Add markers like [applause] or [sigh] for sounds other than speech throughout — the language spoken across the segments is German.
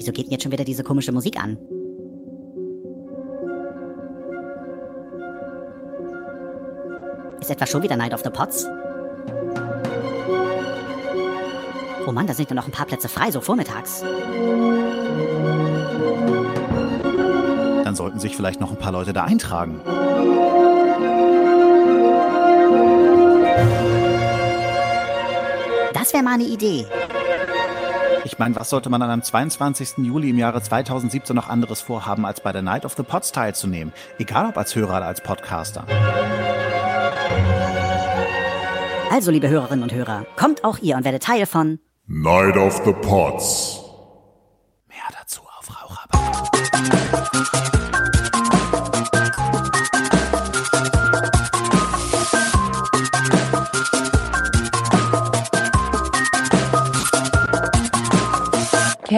Wieso geht denn jetzt schon wieder diese komische Musik an? Ist etwa schon wieder Night of the Pots? Oh Mann, da sind ja noch ein paar Plätze frei, so vormittags. Dann sollten sich vielleicht noch ein paar Leute da eintragen. Das wäre mal eine Idee. Ich meine, was sollte man an einem 22. Juli im Jahre 2017 noch anderes vorhaben, als bei der Night of the Pots teilzunehmen? Egal ob als Hörer oder als Podcaster. Also, liebe Hörerinnen und Hörer, kommt auch ihr und werdet Teil von Night of the Pots.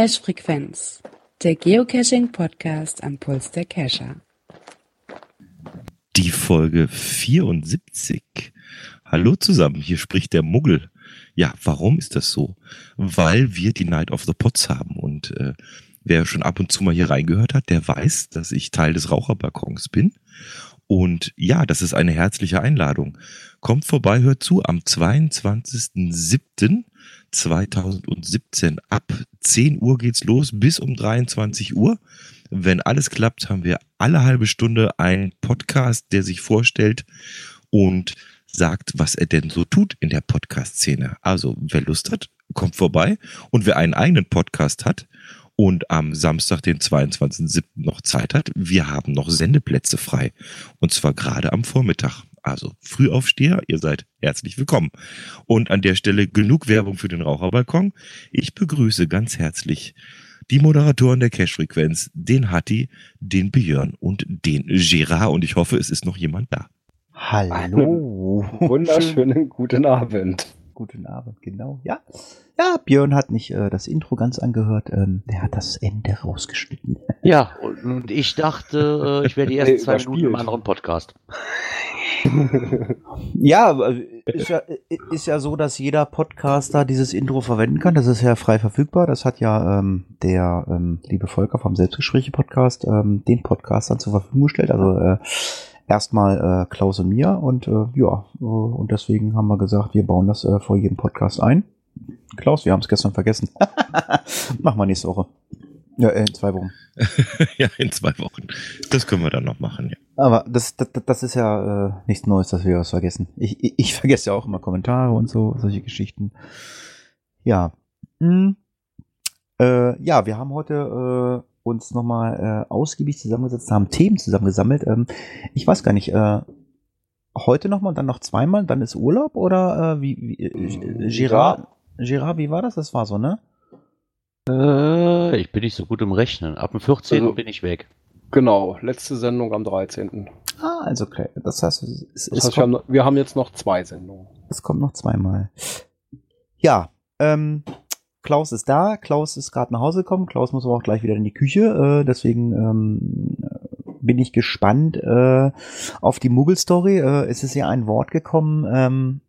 Cache-Frequenz, der Geocaching-Podcast am Puls der Cacher. Die Folge 74. Hallo zusammen, hier spricht der Muggel. Ja, warum ist das so? Weil wir die Night of the Pots haben und äh, wer schon ab und zu mal hier reingehört hat, der weiß, dass ich Teil des Raucherbalkons bin. Und ja, das ist eine herzliche Einladung. Kommt vorbei, hört zu am 22.07.2017. Ab 10 Uhr geht's los bis um 23 Uhr. Wenn alles klappt, haben wir alle halbe Stunde einen Podcast, der sich vorstellt und sagt, was er denn so tut in der Podcast-Szene. Also, wer Lust hat, kommt vorbei. Und wer einen eigenen Podcast hat und am Samstag, den 22.07. noch Zeit hat, wir haben noch Sendeplätze frei. Und zwar gerade am Vormittag. Also Frühaufsteher, ihr seid herzlich willkommen. Und an der Stelle genug Werbung für den Raucherbalkon. Ich begrüße ganz herzlich die Moderatoren der Cash-Frequenz, den Hatti, den Björn und den Gerard. Und ich hoffe, es ist noch jemand da. Hallo. Wunderschönen guten Abend. Guten Abend, genau. Ja. Ja, Björn hat nicht äh, das Intro ganz angehört. Ähm, der hat das Ende rausgeschnitten. [laughs] Ja, und, und ich dachte, äh, ich wäre die [laughs] ersten Nee, zwei Minuten im anderen Podcast. [laughs] ja, also, ist ja, ist ja so, dass jeder Podcaster dieses Intro verwenden kann. Das ist ja frei verfügbar. Das hat ja ähm, der ähm, liebe Volker vom Selbstgespräche-Podcast ähm, den Podcastern zur Verfügung gestellt. Also äh, erstmal äh, Klaus und mir. Und äh, ja, äh, und deswegen haben wir gesagt, wir bauen das äh, vor jedem Podcast ein. Klaus, wir haben es gestern vergessen. [laughs] Machen wir nächste Woche. Ja, äh, in zwei Wochen. [laughs] ja, in zwei Wochen. Das können wir dann noch machen, ja. Aber das, das, das ist ja äh, nichts Neues, dass wir was vergessen. Ich, ich, ich vergesse ja auch immer Kommentare und so, solche Geschichten. Ja. Hm. Äh, ja, wir haben heute äh, uns nochmal äh, ausgiebig zusammengesetzt, haben Themen zusammengesammelt. Ähm, ich weiß gar nicht, äh, heute nochmal dann noch zweimal, dann ist Urlaub oder äh, wie, wie äh, Girard, Girard, wie war das? Das war so, ne? Äh, ich bin nicht so gut im Rechnen. Ab dem 14. Also- bin ich weg. Genau, letzte Sendung am 13. Ah, also okay. Das heißt, es, es, Das es heißt, wir haben, wir haben jetzt noch zwei Sendungen. Es kommt noch zweimal. Ja, ähm, Klaus ist da. Klaus ist gerade nach Hause gekommen. Klaus muss aber auch gleich wieder in die Küche. Äh, deswegen ähm, bin ich gespannt äh, auf die Muggel-Story. Äh, es ist ja ein Wort gekommen, ähm,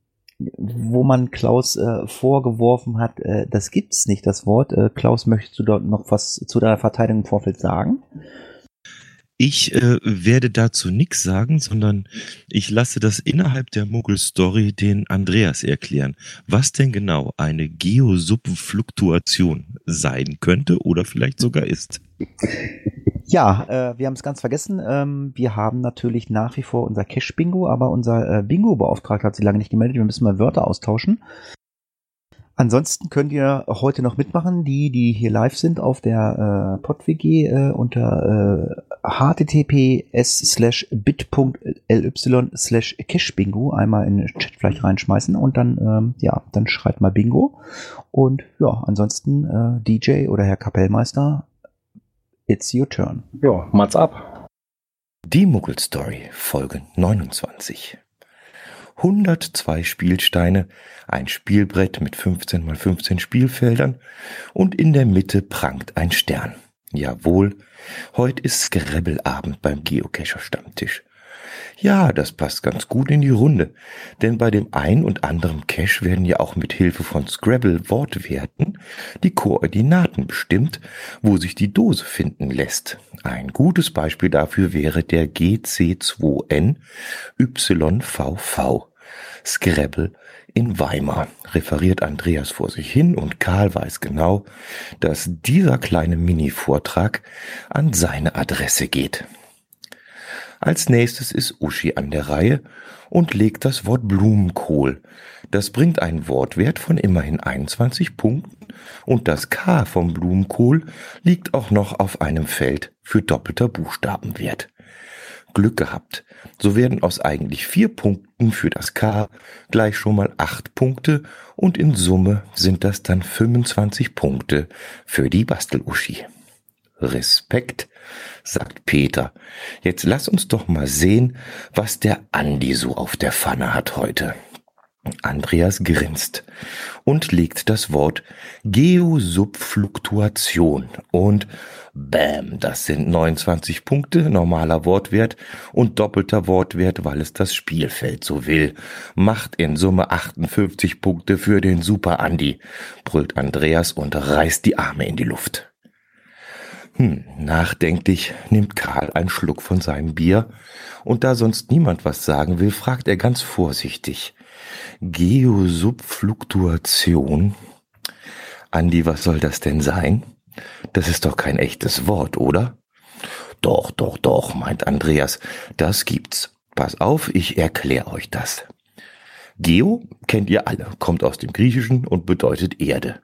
wo man Klaus äh, vorgeworfen hat, äh, das gibt's nicht, das Wort. Äh, Klaus, möchtest du dort noch was zu deiner Verteidigung im Vorfeld sagen? Ich äh, werde dazu nichts sagen, sondern ich lasse das innerhalb der Muggel-Story den Andreas erklären, was denn genau eine Geosubfluktuation sein könnte oder vielleicht sogar ist. Ja, äh, wir haben es ganz vergessen. Ähm, wir haben natürlich nach wie vor unser Cash-Bingo, aber unser äh, Bingo-Beauftragter hat sich lange nicht gemeldet. Wir müssen mal Wörter austauschen. Ansonsten könnt ihr heute noch mitmachen, die, die hier live sind auf der äh, PodWG äh, unter äh, https slash bit.ly slash cashbingo einmal in den Chat vielleicht reinschmeißen und dann, ähm, ja, dann schreibt mal Bingo. Und ja, ansonsten äh, DJ oder Herr Kapellmeister, it's your turn. Ja, mal's ab. Die Muggel-Story, Folge 29. 102 Spielsteine, ein Spielbrett mit 15 mal 15 Spielfeldern und in der Mitte prangt ein Stern. Jawohl, heute ist Skrebbelabend beim Geocacher Stammtisch. Ja, das passt ganz gut in die Runde, denn bei dem ein und anderen Cache werden ja auch mit Hilfe von Scrabble Wortwerten die Koordinaten bestimmt, wo sich die Dose finden lässt. Ein gutes Beispiel dafür wäre der GC2N YVV. Scrabble in Weimar, referiert Andreas vor sich hin und Karl weiß genau, dass dieser kleine Mini-Vortrag an seine Adresse geht. Als nächstes ist Uschi an der Reihe und legt das Wort Blumenkohl. Das bringt einen Wortwert von immerhin 21 Punkten und das K vom Blumenkohl liegt auch noch auf einem Feld für doppelter Buchstabenwert. Glück gehabt. So werden aus eigentlich vier Punkten für das K gleich schon mal acht Punkte und in Summe sind das dann 25 Punkte für die Basteluschi. Respekt, sagt Peter. Jetzt lass uns doch mal sehen, was der Andi so auf der Pfanne hat heute. Andreas grinst und legt das Wort Geosubfluktuation und Bäm, das sind 29 Punkte, normaler Wortwert und doppelter Wortwert, weil es das Spielfeld so will. Macht in Summe 58 Punkte für den Super Andi, brüllt Andreas und reißt die Arme in die Luft. Hm, nachdenklich nimmt Karl einen Schluck von seinem Bier und da sonst niemand was sagen will, fragt er ganz vorsichtig. Geosubfluktuation? Andi, was soll das denn sein? Das ist doch kein echtes Wort, oder? Doch, doch, doch, meint Andreas, das gibt's. Pass auf, ich erkläre euch das. Geo kennt ihr alle, kommt aus dem Griechischen und bedeutet Erde.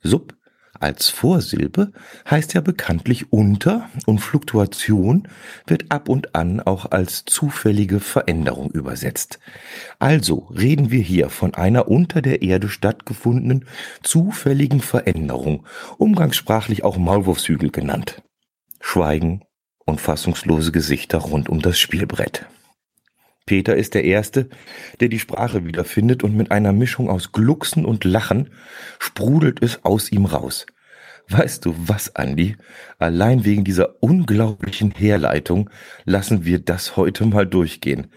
Sub als Vorsilbe heißt ja bekanntlich unter und Fluktuation wird ab und an auch als zufällige Veränderung übersetzt. Also reden wir hier von einer unter der Erde stattgefundenen zufälligen Veränderung, umgangssprachlich auch Maulwurfshügel genannt. Schweigen und fassungslose Gesichter rund um das Spielbrett. Peter ist der Erste, der die Sprache wiederfindet und mit einer Mischung aus Glucksen und Lachen sprudelt es aus ihm raus. Weißt du was, Andi? Allein wegen dieser unglaublichen Herleitung lassen wir das heute mal durchgehen.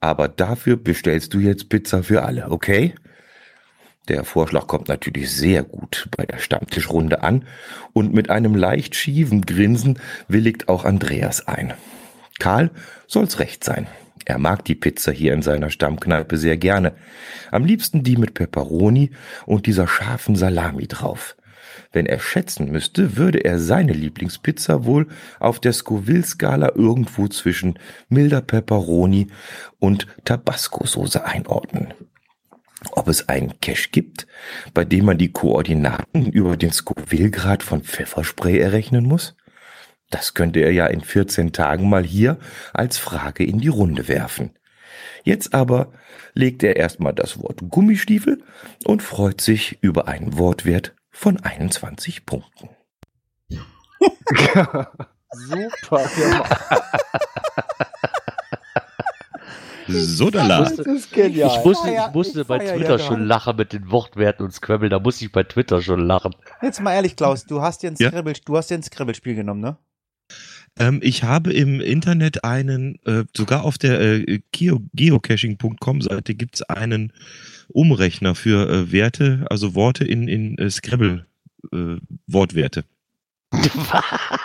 Aber dafür bestellst du jetzt Pizza für alle, okay? Der Vorschlag kommt natürlich sehr gut bei der Stammtischrunde an und mit einem leicht schiefen Grinsen willigt auch Andreas ein. Karl soll's recht sein. Er mag die Pizza hier in seiner Stammkneipe sehr gerne. Am liebsten die mit Peperoni und dieser scharfen Salami drauf. Wenn er schätzen müsste, würde er seine Lieblingspizza wohl auf der Scoville-Skala irgendwo zwischen milder Peperoni und Tabasco-Soße einordnen. Ob es einen Cache gibt, bei dem man die Koordinaten über den Scoville-Grad von Pfefferspray errechnen muss? Das könnte er ja in 14 Tagen mal hier als Frage in die Runde werfen. Jetzt aber legt er erstmal das Wort Gummistiefel und freut sich über einen Wortwert von 21 Punkten. [laughs] Super. So, da Das ist genial. Ich musste, Ja, ich musste ich bei Twitter ja schon lachen mit den Wortwerten und Scrabble. Da musste ich bei Twitter schon lachen. Jetzt mal ehrlich, Klaus, du hast dir ein Ja? Du hast dir ein Scrabble-Spiel genommen, ne? Ähm, ich habe im Internet einen, äh, sogar auf der äh, Geo geocaching.com Seite gibt's einen Umrechner für äh, Werte, also Worte in, in äh, Scrabble äh, Wortwerte. [laughs]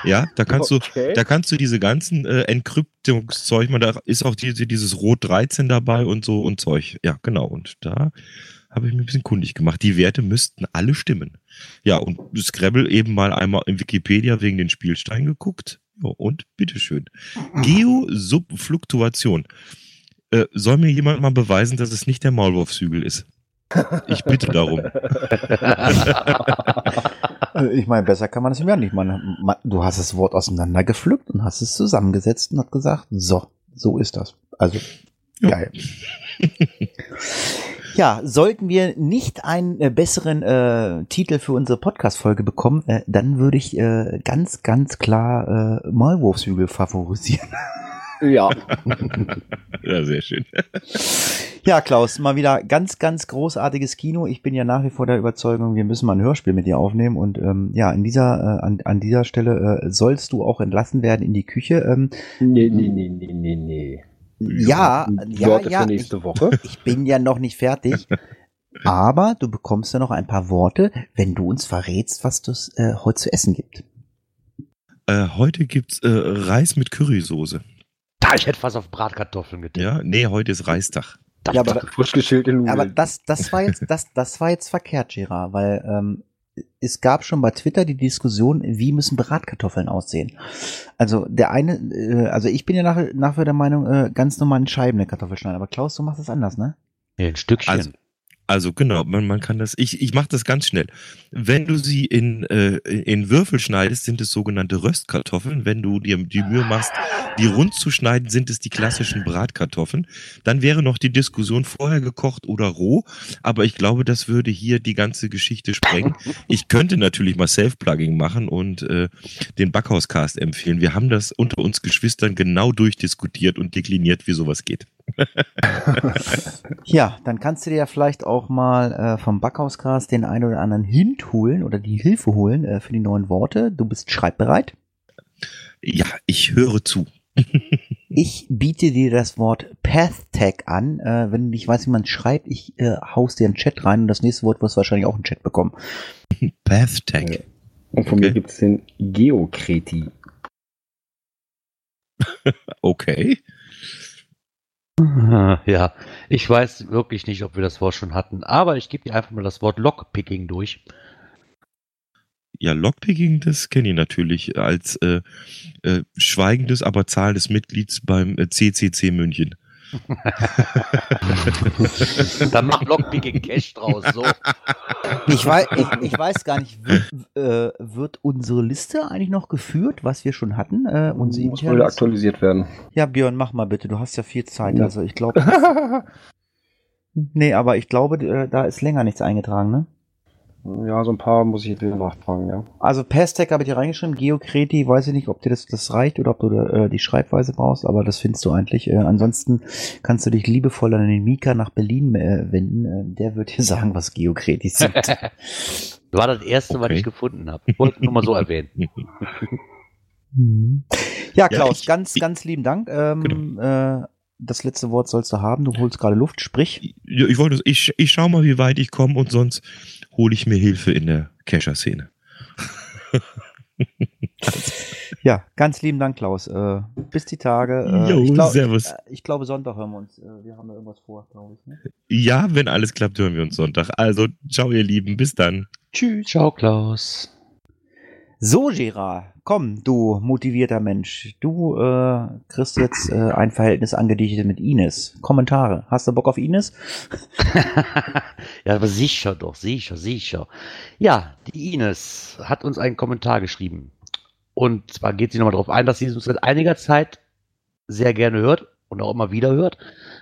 Ja, da kannst du, Okay. da kannst du diese ganzen äh, Entkryptungszeug, man, da ist auch diese, dieses Rot 13 dabei und so und Zeug. Ja, genau. Und da habe ich mich ein bisschen kundig gemacht. Die Werte müssten alle stimmen. Ja, und Scrabble eben mal einmal in Wikipedia wegen den Spielsteinen geguckt. Und bitteschön. Geosubfluktuation. Äh, soll mir jemand mal beweisen, dass es nicht der Maulwurfshügel ist? Ich bitte darum. [laughs] Ich meine, besser kann man das ja nicht. Man, man, du hast das Wort auseinandergepflückt und hast es zusammengesetzt und hat gesagt, so, so ist das. Also, Ja. geil. [laughs] Ja, sollten wir nicht einen äh, besseren äh, Titel für unsere Podcast-Folge bekommen, äh, dann würde ich äh, ganz, ganz klar äh, Maulwurfshügel favorisieren. Ja. [laughs] Ja, sehr schön. Ja, Klaus, mal wieder ganz, ganz großartiges Kino. Ich bin ja nach wie vor der Überzeugung, wir müssen mal ein Hörspiel mit dir aufnehmen. Und ähm, ja, in dieser, äh, an, an dieser Stelle äh, sollst du auch entlassen werden in die Küche. Ähm, Nee, nee, nee, nee, nee, nee. Ja, ja, Worte ja. für nächste Woche. Ich bin ja noch nicht fertig. [laughs] Aber du bekommst ja noch ein paar Worte, wenn du uns verrätst, was es äh, heute zu essen gibt. Äh, heute gibt's äh, Reis mit Currysoße. Da, ich hätte fast auf Bratkartoffeln getippt. Ja, nee, heute ist Reistag. Ja, aber, Frisch geschälte Nudeln. aber das, das war jetzt, das, das war jetzt verkehrt, Gerard, weil ähm, es gab schon bei Twitter die Diskussion, wie müssen Bratkartoffeln aussehen. Also der eine, äh, also ich bin ja nach, nach der Meinung, äh, ganz normal in Scheiben eine Kartoffel schneiden, aber Klaus, du machst das anders, ne? Ja, ein Stückchen. Also, also genau, man, man kann das, ich, ich mache das ganz schnell. Wenn du sie in, äh, in Würfel schneidest, sind es sogenannte Röstkartoffeln. Wenn du dir die Mühe machst, die rund zu schneiden, sind es die klassischen Bratkartoffeln. Dann wäre noch die Diskussion vorher gekocht oder roh, aber ich glaube, das würde hier die ganze Geschichte sprengen. Ich könnte natürlich mal Self-Plugging machen und äh, den Backhauscast empfehlen. Wir haben das unter uns Geschwistern genau durchdiskutiert und dekliniert, wie sowas geht. [laughs] Ja, dann kannst du dir ja vielleicht auch mal äh, vom Backhauscast den einen oder anderen Hint holen oder die Hilfe holen äh, für die neuen Worte. Du bist schreibbereit. Ja, ich höre zu. [laughs] Ich biete dir das Wort PathTag an. Äh, wenn du nicht weißt, wie man schreibt, ich äh, haus dir einen Chat rein und das nächste Wort wirst du wahrscheinlich auch einen Chat bekommen. [laughs] PathTag. Und von Okay. mir gibt es den Geokreti. Okay. [laughs] Ja, ich weiß wirklich nicht, ob wir das Wort schon hatten, aber ich gebe dir einfach mal das Wort Lockpicking durch. Ja, Lockpicking, das kenne ich natürlich als äh, äh, schweigendes, aber zahlendes Mitglieds beim äh, CCC München. [laughs] Dann macht Lockpicking Cash draus, so. Ich weiß, ich, ich weiß gar nicht, wird, äh, wird unsere Liste eigentlich noch geführt, was wir schon hatten? Äh, unsere Muss wohl aktualisiert werden. Ja, Björn, mach mal bitte. Du hast ja viel Zeit. Ja. Also ich glaube. [laughs] nee, aber ich glaube, äh, da ist länger nichts eingetragen, ne? Ja, so ein paar muss ich jetzt wieder nachfragen, ja. Also Pestec habe ich dir reingeschrieben, Geokreti, weiß ich nicht, ob dir das, das reicht oder ob du äh, die Schreibweise brauchst, aber das findest du eigentlich. Äh, ansonsten kannst du dich liebevoll an den Mika nach Berlin äh, wenden. Äh, der wird dir [laughs] sagen, was Geokreti sind. [laughs] War das erste, was Okay. ich gefunden habe. Ich wollte nur mal so [laughs] erwähnen. Mhm. ja, Ja, Klaus, ich- ganz, ich- ganz lieben Dank. Ähm, äh, das letzte Wort sollst du haben. Du holst gerade Luft, sprich. Ja, ich wollte, ich, ich schau mal, wie weit ich komme und sonst hole ich mir Hilfe in der Kescher-Szene. [laughs] Ja, ganz lieben Dank, Klaus. Äh, bis die Tage. Äh, Jo, ich, glaub, servus. äh, ich glaube, Sonntag hören wir uns. Äh, wir haben da irgendwas vor, glaube ich. Ne? Ja, wenn alles klappt, hören wir uns Sonntag. Also, ciao, ihr Lieben, bis dann. Tschüss. Ciao, Klaus. So, Gerard, komm, du motivierter Mensch. Du äh, kriegst jetzt äh, ein Verhältnis angedichtet mit Ines. Kommentare. Hast du Bock auf Ines? [laughs] ja, aber sicher doch, sicher, sicher. Ja, die Ines hat uns einen Kommentar geschrieben. Und zwar geht sie nochmal darauf ein, dass sie uns seit einiger Zeit sehr gerne hört und auch immer wieder hört.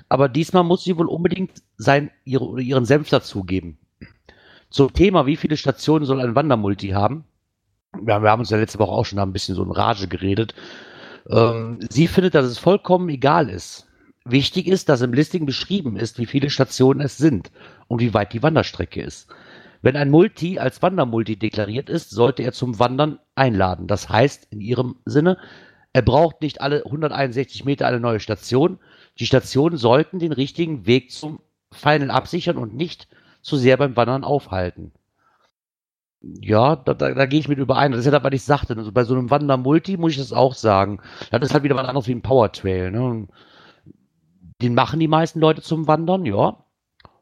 Aber diesmal muss sie wohl unbedingt sein, ihre, ihren Senf dazugeben. Zum Thema, wie viele Stationen soll ein Wandermulti haben? Ja, wir haben uns ja letzte Woche auch schon ein bisschen so in Rage geredet. Ähm, sie findet, dass es vollkommen egal ist. Wichtig ist, dass im Listing beschrieben ist, wie viele Stationen es sind und wie weit die Wanderstrecke ist. Wenn ein Multi als Wandermulti deklariert ist, sollte er zum Wandern einladen. Das heißt, in ihrem Sinne, er braucht nicht alle 161 Meter eine neue Station. Die Stationen sollten den richtigen Weg zum Final absichern und nicht zu sehr beim Wandern aufhalten. Ja, da, da, da gehe ich mit überein. Das ist ja das, was ich sagte. Also bei so einem Wandermulti muss ich das auch sagen. Das ist halt wieder was anderes wie ein Powertrail. Ne? Den machen die meisten Leute zum Wandern, ja.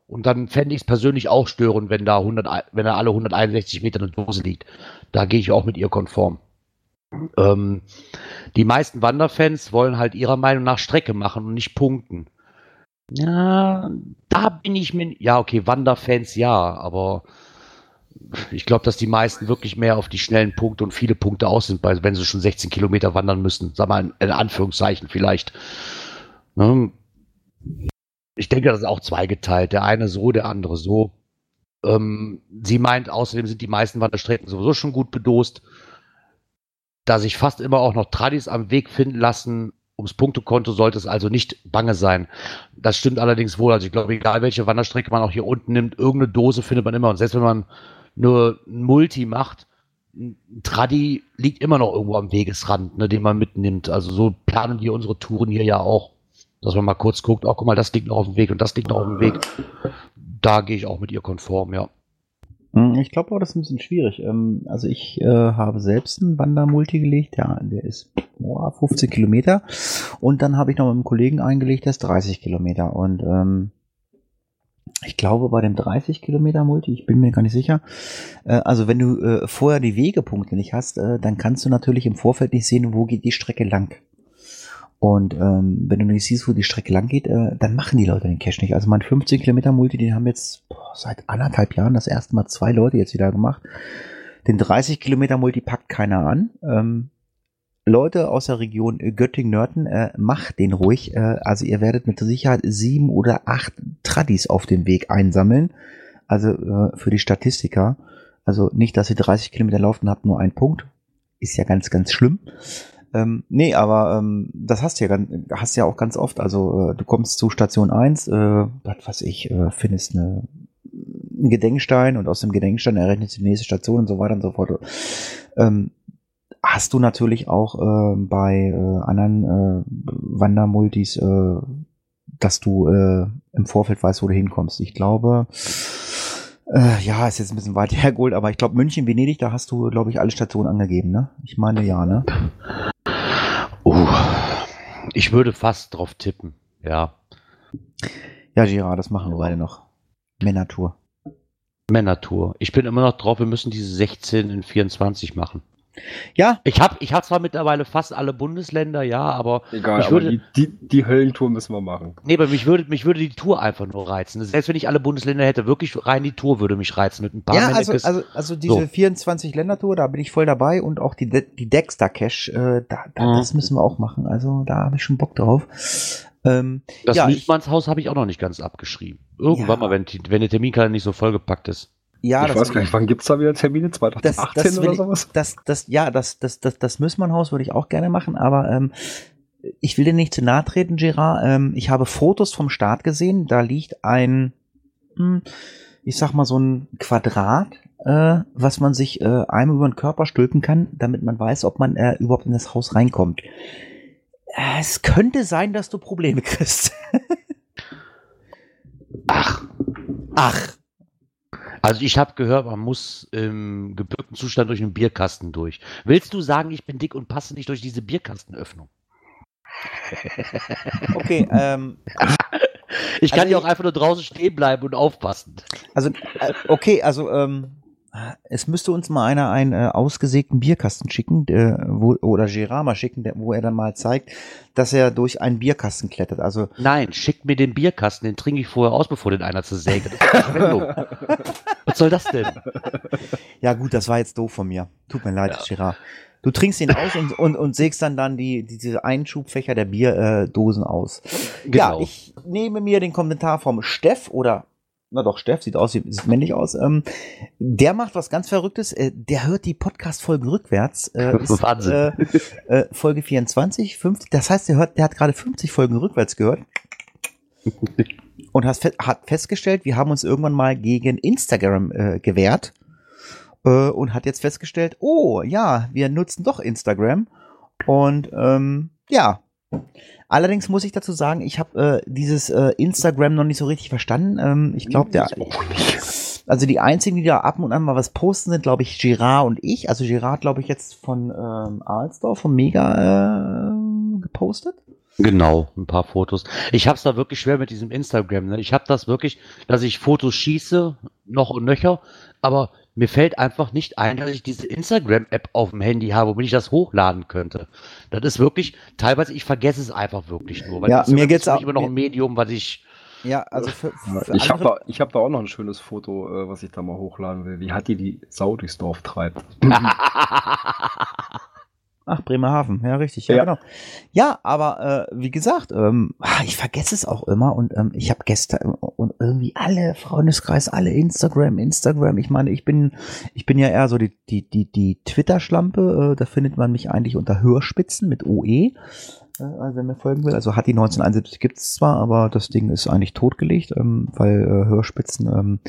Und dann fände ich es persönlich auch störend, wenn da 100, wenn da alle 161 Meter eine Dose liegt. Da gehe ich auch mit ihr konform. Ähm, die meisten Wanderfans wollen halt ihrer Meinung nach Strecke machen und nicht punkten. Ja, da bin ich mir. Ja, okay, Wanderfans ja, aber ich glaube, dass die meisten wirklich mehr auf die schnellen Punkte und viele Punkte aus sind, wenn sie schon 16 Kilometer wandern müssen. Sag mal in, in Anführungszeichen vielleicht. Ne? Ich denke, das ist auch zweigeteilt. Der eine so, der andere so. Ähm, sie meint, außerdem sind die meisten Wanderstrecken sowieso schon gut bedost. Da sich fast immer auch noch Tradis am Weg finden lassen, ums Punktekonto sollte es also nicht bange sein. Das stimmt allerdings wohl. Also ich glaube, egal welche Wanderstrecke man auch hier unten nimmt, irgendeine Dose findet man immer. Und selbst wenn man nur ein Multi macht, ein Tradi liegt immer noch irgendwo am Wegesrand, ne, den man mitnimmt. Also so planen wir unsere Touren hier ja auch. Dass man mal kurz guckt, oh, guck mal, das liegt noch auf dem Weg und das liegt noch auf dem Weg. Da gehe ich auch mit ihr konform, ja. Hm, Ich glaube auch, das ist ein bisschen schwierig. Ähm, Also ich äh, habe selbst einen Wandermulti gelegt, ja, der ist boah, 15 Kilometer. Und dann habe ich noch mit einem Kollegen eingelegt, der ist 30 Kilometer. Und ähm, ich glaube, bei dem 30 Kilometer Multi, ich bin mir gar nicht sicher. Äh, also wenn du äh, vorher die Wegepunkte nicht hast, äh, dann kannst du natürlich im Vorfeld nicht sehen, wo geht die Strecke lang. Und ähm, wenn du nicht siehst, wo die Strecke lang geht, äh, dann machen die Leute den Cache nicht. Also mein 15 Kilometer Multi, den haben jetzt boah, seit anderthalb Jahren das erste Mal zwei Leute jetzt wieder gemacht. Den 30 Kilometer Multi packt keiner an. Ähm, Leute aus der Region äh, Göttingen-Nörten, äh, macht den ruhig. Äh, also ihr werdet mit Sicherheit sieben oder acht Tradis auf dem Weg einsammeln. Also äh, für die Statistiker. Also nicht, dass ihr 30 Kilometer lauft und habt nur einen Punkt. Ist ja ganz, ganz schlimm. Ähm, nee, aber ähm, das hast du ja, hast du ja auch ganz oft. Also äh, du kommst zu Station 1, äh, was weiß ich, äh, findest eine, einen Gedenkstein und aus dem Gedenkstein errechnest du die nächste Station und so weiter und so fort. Ähm, hast du natürlich auch äh, bei äh, anderen äh, Wandermultis, äh, dass du äh, im Vorfeld weißt, wo du hinkommst. Ich glaube, äh, ja, ist jetzt ein bisschen weit [laughs] hergeholt, aber ich glaube München, Venedig, da hast du, glaube ich, alle Stationen angegeben, ne? Ich meine ja, ne? Uh, ich würde fast drauf tippen, ja. Ja, Girard, das machen wir beide noch. Männertour. Männertour. Ich bin immer noch drauf, wir müssen diese 16 in 24 machen. Ja, Ich habe ich hab zwar mittlerweile fast alle Bundesländer, ja, aber Egal, ich aber würde, die, die, die Höllentour müssen wir machen. nee, aber mich würde, mich würde die Tour einfach nur reizen. Selbst wenn ich alle Bundesländer hätte, wirklich rein die Tour würde mich reizen mit ein paar ja, also, Mannekes. also, also diese So. 24 Ländertour, da bin ich voll dabei und auch die, De die Dexter Cash, äh, da, da, Mhm. das müssen wir auch machen. Also da habe ich schon Bock drauf. Ähm, Das ja, Milchmannshaus habe ich auch noch nicht ganz abgeschrieben. Irgendwann Ja. mal, wenn, die- wenn der Terminkalender nicht so vollgepackt ist. Ja, ich das, weiß gar nicht, wann gibt's da wieder Termine? das, 2018 das, will oder sowas? das, das, ja, das, das, das, das Müssmannhaus würde ich auch gerne machen, aber ähm, ich will dir nicht zu nahe treten, Gerard. Ähm, ich habe Fotos vom Start gesehen. Da liegt ein, hm, ich sag mal so ein Quadrat, äh, was man sich äh, einmal über den Körper stülpen kann, damit man weiß, ob man äh, überhaupt in das Haus reinkommt. Es könnte sein, dass du Probleme [laughs] kriegst. Ach, Ach, also ich habe gehört, man muss im gebückten Zustand durch einen Bierkasten durch. Willst du sagen, ich bin dick und passe nicht durch diese Bierkastenöffnung? [laughs] okay. ähm, Ich kann Also ja auch einfach nur draußen stehen bleiben und aufpassen. Also, äh, okay, also ähm, es müsste uns mal einer einen äh, ausgesägten Bierkasten schicken, der, wo, oder Gerard mal schicken, der, wo er dann mal zeigt, dass er durch einen Bierkasten klettert. Also, Nein, schickt mir den Bierkasten, den trinke ich vorher aus, bevor den einer ist Verschwendung. [laughs] Was soll das denn? ja gut, das war jetzt doof von mir. Tut mir leid, Gerard. Du trinkst ihn aus und, und, und sägst dann dann die, diese Einschubfächer der Bierdosen äh, aus. Ja, Genau. ich nehme mir den Kommentar vom Steff oder na doch, Steff sieht aus, sieht männlich aus. Ähm, der macht was ganz Verrücktes. Äh, der hört die Podcast-Folgen rückwärts. Äh, ist, Wahnsinn. Äh, äh, Folge 24, 50. Das heißt, der, hört, der hat gerade 50 Folgen rückwärts gehört. [laughs] Und hat, hat festgestellt, wir haben uns irgendwann mal gegen Instagram äh, gewehrt. Äh, und hat jetzt festgestellt, oh ja, wir nutzen doch Instagram. Und ähm, ja, Allerdings muss ich dazu sagen, ich habe äh, dieses äh, Instagram noch nicht so richtig verstanden. Ähm, ich glaube, der, also die einzigen, die da ab und an mal was posten, sind, glaube ich, Girard und ich. Also Girard, glaube ich, jetzt von ähm, Alsdorf, von Mega äh, gepostet. Genau, ein paar Fotos. Ich habe es da wirklich schwer mit diesem Instagram. Ne? Ich habe das wirklich, dass ich Fotos schieße, noch und nöcher, aber mir fällt einfach nicht ein, dass ich diese Instagram-App auf dem Handy habe, womit ich das hochladen könnte. Das ist wirklich, teilweise, ich vergesse es einfach wirklich nur. Ja, Instagram mir geht's ist auch- immer noch ein Medium, was ich. Ja, also für, für Ich habe da, ich hab da auch noch ein schönes Foto, äh, was ich da mal hochladen will. Wie hat die die Sau durchs Dorf treibt. [laughs] [laughs] Ach, Bremerhaven, ja, richtig, ja, Ja. genau. Ja, aber äh, wie gesagt, ähm, ah, ich vergesse es auch immer und ähm, ich habe gestern und irgendwie alle Freundeskreis, alle Instagram, Instagram. Ich meine, ich bin, ich bin ja eher so die die die die Twitter-Schlampe. Äh, da findet man mich eigentlich unter Hörspitzen mit OE. Äh, also wenn mir folgen will. Also hat die 1971 gibt es zwar, aber das Ding ist eigentlich totgelegt, ähm, weil äh, Hörspitzen ähm,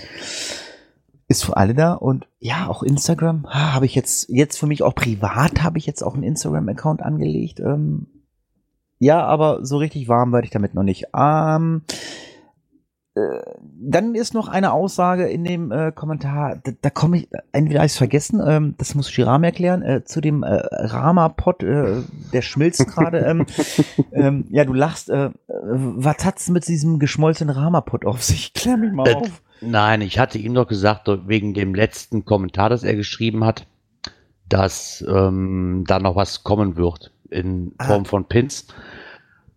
ist für alle da und ja, auch Instagram ha, habe ich jetzt, jetzt für mich auch privat habe ich jetzt auch einen Instagram-Account angelegt. Ähm, Ja, aber so richtig warm werde ich damit noch nicht. Ähm, äh, dann ist noch eine Aussage in dem äh, Kommentar, da, da komme ich, entweder habe ich es vergessen, ähm, das muss Shiram erklären, äh, zu dem äh, Rama-Pot, äh, der schmilzt gerade. ähm, [laughs] ähm, ja, du lachst, äh, was hat's mit diesem geschmolzenen Rama-Pot auf sich? Klär mich mal Äh, auf. Nein, ich hatte ihm doch gesagt, wegen dem letzten Kommentar, das er geschrieben hat, dass ähm, da noch was kommen wird in Ah. Form von Pins.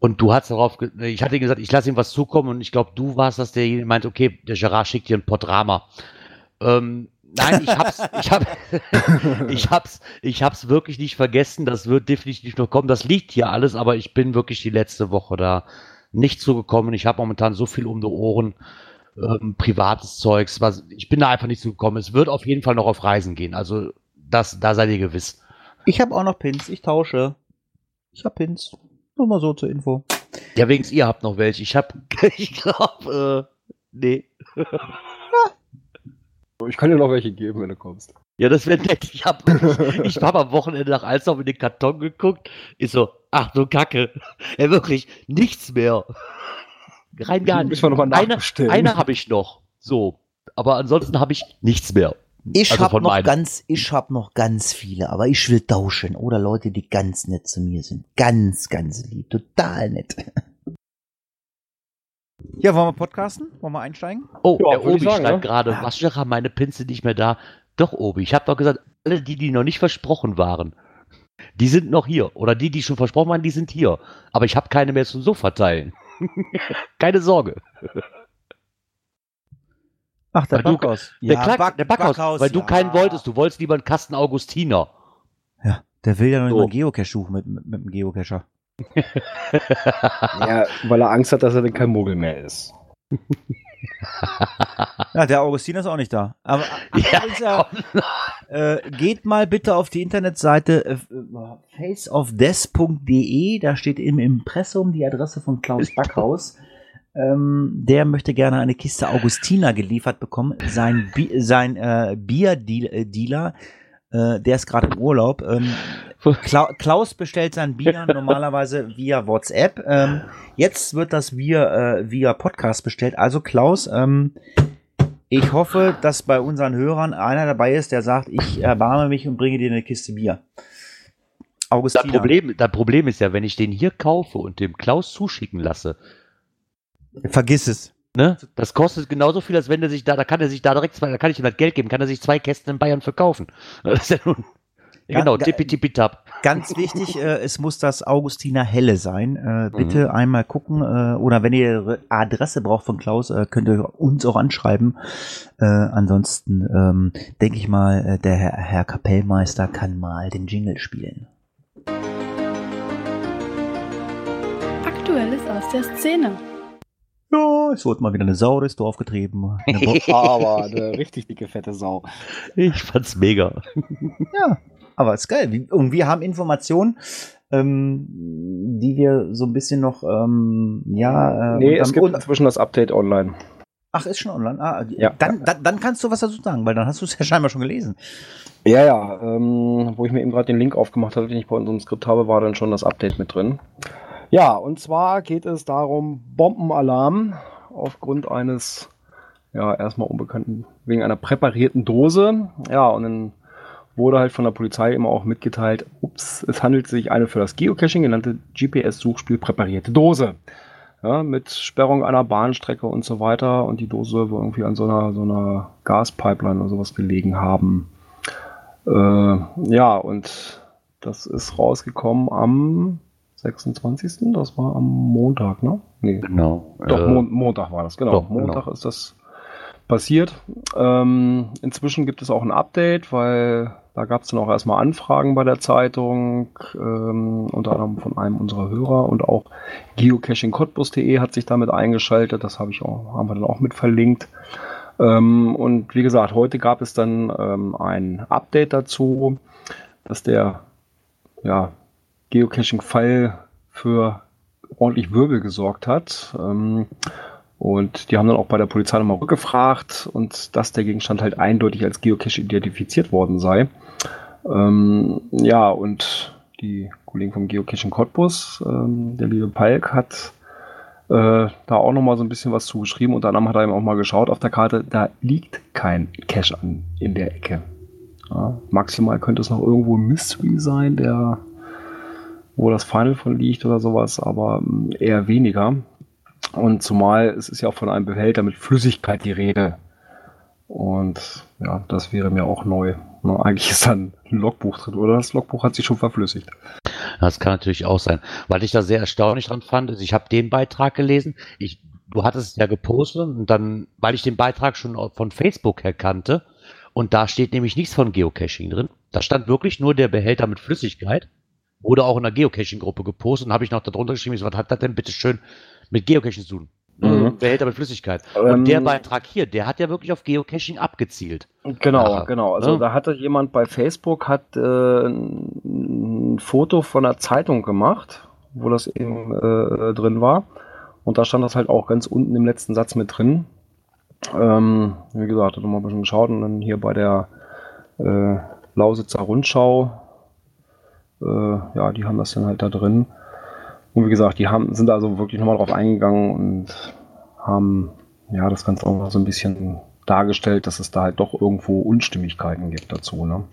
Und du hast darauf, ich hatte gesagt, ich lasse ihm was zukommen und ich glaube, du warst das, der meint, okay, der Gerard schickt dir ein Portrama. Ähm, nein, ich hab's, ich hab, [laughs] ich hab's, ich hab's wirklich nicht vergessen. Das wird definitiv noch kommen. Das liegt hier alles, aber ich bin wirklich die letzte Woche da nicht zugekommen. Ich habe momentan so viel um die Ohren, ähm, privates Zeugs. Was, ich bin da einfach nicht zugekommen. Es wird auf jeden Fall noch auf Reisen gehen. Also das, da seid ihr gewiss. Ich habe auch noch Pins, ich tausche. Ich habe Pins. Nur mal so zur Info. Ja, wegen ihr habt noch welche. Ich hab, [laughs] ich glaube, äh, nee. [laughs] Ich kann dir noch welche geben, wenn du kommst. Ja, das wäre nett. Ich habe [laughs] ich hab am Wochenende nach Alsdorf in den Karton geguckt. Ist so, ach du Kacke. Ja, wirklich, nichts mehr. Rein gar nicht. Müssen wir nochmal Eine, nachbestellen. eine habe ich noch. So. Aber ansonsten habe ich nichts mehr. Ich Also hab von noch meinen. ganz, ich hab noch ganz viele, aber ich will tauschen. Oder Leute, die ganz nett zu mir sind. Ganz, ganz lieb. Total nett. Ja, wollen wir podcasten? Wollen wir einsteigen? Oh, Ja, der Obi sagen, schreibt ne? gerade, was wäre meine Pinse nicht mehr da? Doch, Obi, ich habe doch gesagt, alle die, die noch nicht versprochen waren, die sind noch hier. Oder die, die schon versprochen waren, die sind hier. Aber ich habe keine mehr zum so verteilen. [laughs] keine Sorge. Ach, der Weil du- Backhaus. Der, Klack, der Backhaus, weil du ja. keinen wolltest. Du wolltest lieber einen Kasten Augustiner. Ja, der will ja noch So. einen Geocache suchen mit, mit, mit dem Geocacher. [laughs] Ja, weil er Angst hat, dass er dann kein Muggel mehr ist. [laughs] Ja, der Augustin ist auch nicht da. Aber ach, Ja, ja, äh, geht mal bitte auf die Internetseite äh, faceofdeath.de. Da steht im Impressum die Adresse von Klaus Backhaus. Ähm, der möchte gerne eine Kiste Augustiner geliefert bekommen. Sein, Bi sein äh, Bierdealer, äh, der ist gerade im Urlaub. Ähm, Kla Klaus bestellt sein Bier [laughs] normalerweise via WhatsApp. Ähm, jetzt wird das via, äh, via Podcast bestellt. Also Klaus, ähm, ich hoffe, dass bei unseren Hörern einer dabei ist, der sagt, ich erbarme mich und bringe dir eine Kiste Bier. Das Augustina. Problem, das Problem ist ja, wenn ich den hier kaufe und dem Klaus zuschicken lasse, Vergiss es. ne, das kostet genauso viel, als wenn er sich da, da kann er sich da direkt zwei, da kann ich ihm das Geld geben, kann er sich zwei Kästen in Bayern verkaufen. [laughs] Das ist ja nun, Ja, genau, tippi tippi tap. Ganz wichtig, [laughs] äh, es muss das Augustiner Helle sein. Äh, Mhm. bitte einmal gucken. Äh, oder wenn ihr Adresse braucht von Klaus, äh, könnt ihr uns auch anschreiben. Äh, ansonsten ähm, denke ich mal, äh, der Herr, Herr Kapellmeister kann mal den Jingle spielen. Aktuelles aus der Szene. Ja, es wurde mal wieder eine Sau durchs Dorf getrieben. [laughs] Aber eine richtig dicke, fette Sau. Ich fand's mega. [laughs] Ja, aber ist geil. Und wir haben Informationen, ähm, die wir so ein bisschen noch, ähm, ja, äh, Nee, es gibt inzwischen das Update online. Ach, ist schon online. Ah, Ja. dann, dann, dann kannst du was dazu sagen, weil dann hast du es ja scheinbar schon gelesen. Ja, ja, ähm, wo ich mir eben gerade den Link aufgemacht habe, den ich bei unserem Skript habe, war dann schon das Update mit drin. Ja, und zwar geht es darum, Bombenalarm aufgrund eines, ja, erstmal unbekannten, wegen einer präparierten Dose. Ja, und dann wurde halt von der Polizei immer auch mitgeteilt, ups, es handelt sich eine für das Geocaching genannte GPS-Suchspiel präparierte Dose. Ja, mit Sperrung einer Bahnstrecke und so weiter. Und die Dose wohl irgendwie an so einer, so einer Gaspipeline oder sowas gelegen haben. Äh, ja, und das ist rausgekommen am 26. Das war am Montag, ne? Nee, Genau. doch, äh, Mon Montag war das, genau. doch, genau. Montag ist das passiert. Ähm, inzwischen gibt es auch ein Update, weil da gab es dann auch erstmal Anfragen bei der Zeitung, ähm, unter anderem von einem unserer Hörer und auch geocachingcottbus.de hat sich damit eingeschaltet. Das habe ich auch, haben wir dann auch mit verlinkt. Ähm, und wie gesagt, heute gab es dann ähm, ein Update dazu, dass der ja, Geocaching-Fall für ordentlich Wirbel gesorgt hat. Ähm, und die haben dann auch bei der Polizei nochmal rückgefragt und dass der Gegenstand halt eindeutig als Geocache identifiziert worden sei. Ähm, ja, und die Kollegen vom Geocaching Cottbus. Ähm, der liebe Palk hat äh, da auch noch mal so ein bisschen was zugeschrieben. Unter anderem hat er eben auch mal geschaut auf der Karte, da liegt kein Cache an in der Ecke. Ja, maximal könnte es noch irgendwo ein Mystery sein, der wo das Final von liegt oder sowas, aber ähm, eher weniger. Und zumal es ist ja auch von einem Behälter mit Flüssigkeit die Rede. Und ja, das wäre mir auch neu. Na, eigentlich ist dann ein Logbuch drin, oder? Das Logbuch hat sich schon verflüssigt. Das kann natürlich auch sein. Weil ich da sehr erstaunlich dran fand, ist, ich habe den Beitrag gelesen. Ich, du hattest es ja gepostet und dann, weil ich den Beitrag schon von Facebook her kannte, und da steht nämlich nichts von Geocaching drin. Da stand wirklich nur der Behälter mit Flüssigkeit. Wurde auch in der Geocaching-Gruppe gepostet und habe ich noch darunter geschrieben, was hat das denn bitte schön mit Geocaching zu tun? Mhm. Behälter mit Flüssigkeit. Und Ähm, der Beitrag hier, der hat ja wirklich auf Geocaching abgezielt. Genau, Ja, genau. Also ne? da hatte jemand bei Facebook hat äh, ein Foto von einer Zeitung gemacht, wo das eben äh, drin war. Und da stand das halt auch ganz unten im letzten Satz mit drin. Ähm, wie gesagt, hat nochmal ein bisschen geschaut und dann hier bei der äh, Lausitzer Rundschau, äh, ja, die haben das dann halt da drin. Und wie gesagt, die haben, sind also wirklich nochmal drauf eingegangen und haben ja das Ganze auch noch so ein bisschen dargestellt, dass es da halt doch irgendwo Unstimmigkeiten gibt dazu. Ne?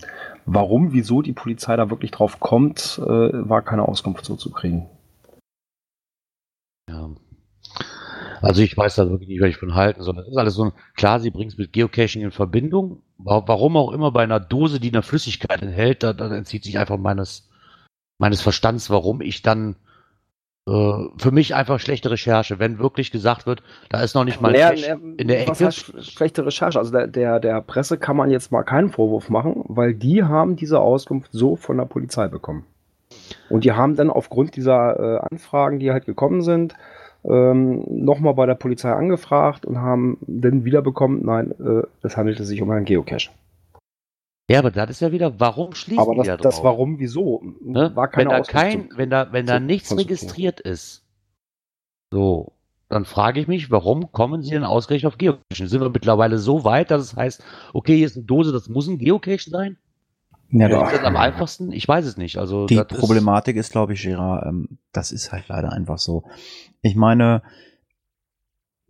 Warum, wieso die Polizei da wirklich drauf kommt, äh, war keine Auskunft so zu kriegen. Ja. Also ich weiß da wirklich nicht, was ich von halten soll. Das ist alles so, klar, sie bringt es mit Geocaching in Verbindung. Wa- Warum auch immer bei einer Dose, die eine Flüssigkeit enthält, da, da entzieht sich einfach meines, meines Verstands, warum ich dann äh, für mich einfach schlechte Recherche, wenn wirklich gesagt wird, da ist noch nicht mal Naja, naja, in der Ecke. schlechte Recherche? Also der, der, der Presse kann man jetzt mal keinen Vorwurf machen, weil die haben diese Auskunft so von der Polizei bekommen. Und die haben dann aufgrund dieser äh, Anfragen, die halt gekommen sind, ähm, nochmal bei der Polizei angefragt und haben dann wieder bekommen, nein, äh, es handelte sich um einen Geocache. Ja, aber das ist ja wieder, warum schließen Aber die da das, das drauf? warum, wieso, Ne? war keine wenn da Auskunft kein, zu- wenn da, wenn da nichts registriert ist, so, dann frage ich mich, warum kommen sie denn ausgerechnet auf Geocaching? Sind wir mittlerweile so weit, dass es heißt, okay, hier ist eine Dose, das muss ein Geocache sein? Ja, Ist doch. das am einfachsten? Ich weiß es nicht. Also Die das ist- Problematik ist, glaube ich, Gerard, ähm, das ist halt leider einfach so. Ich meine,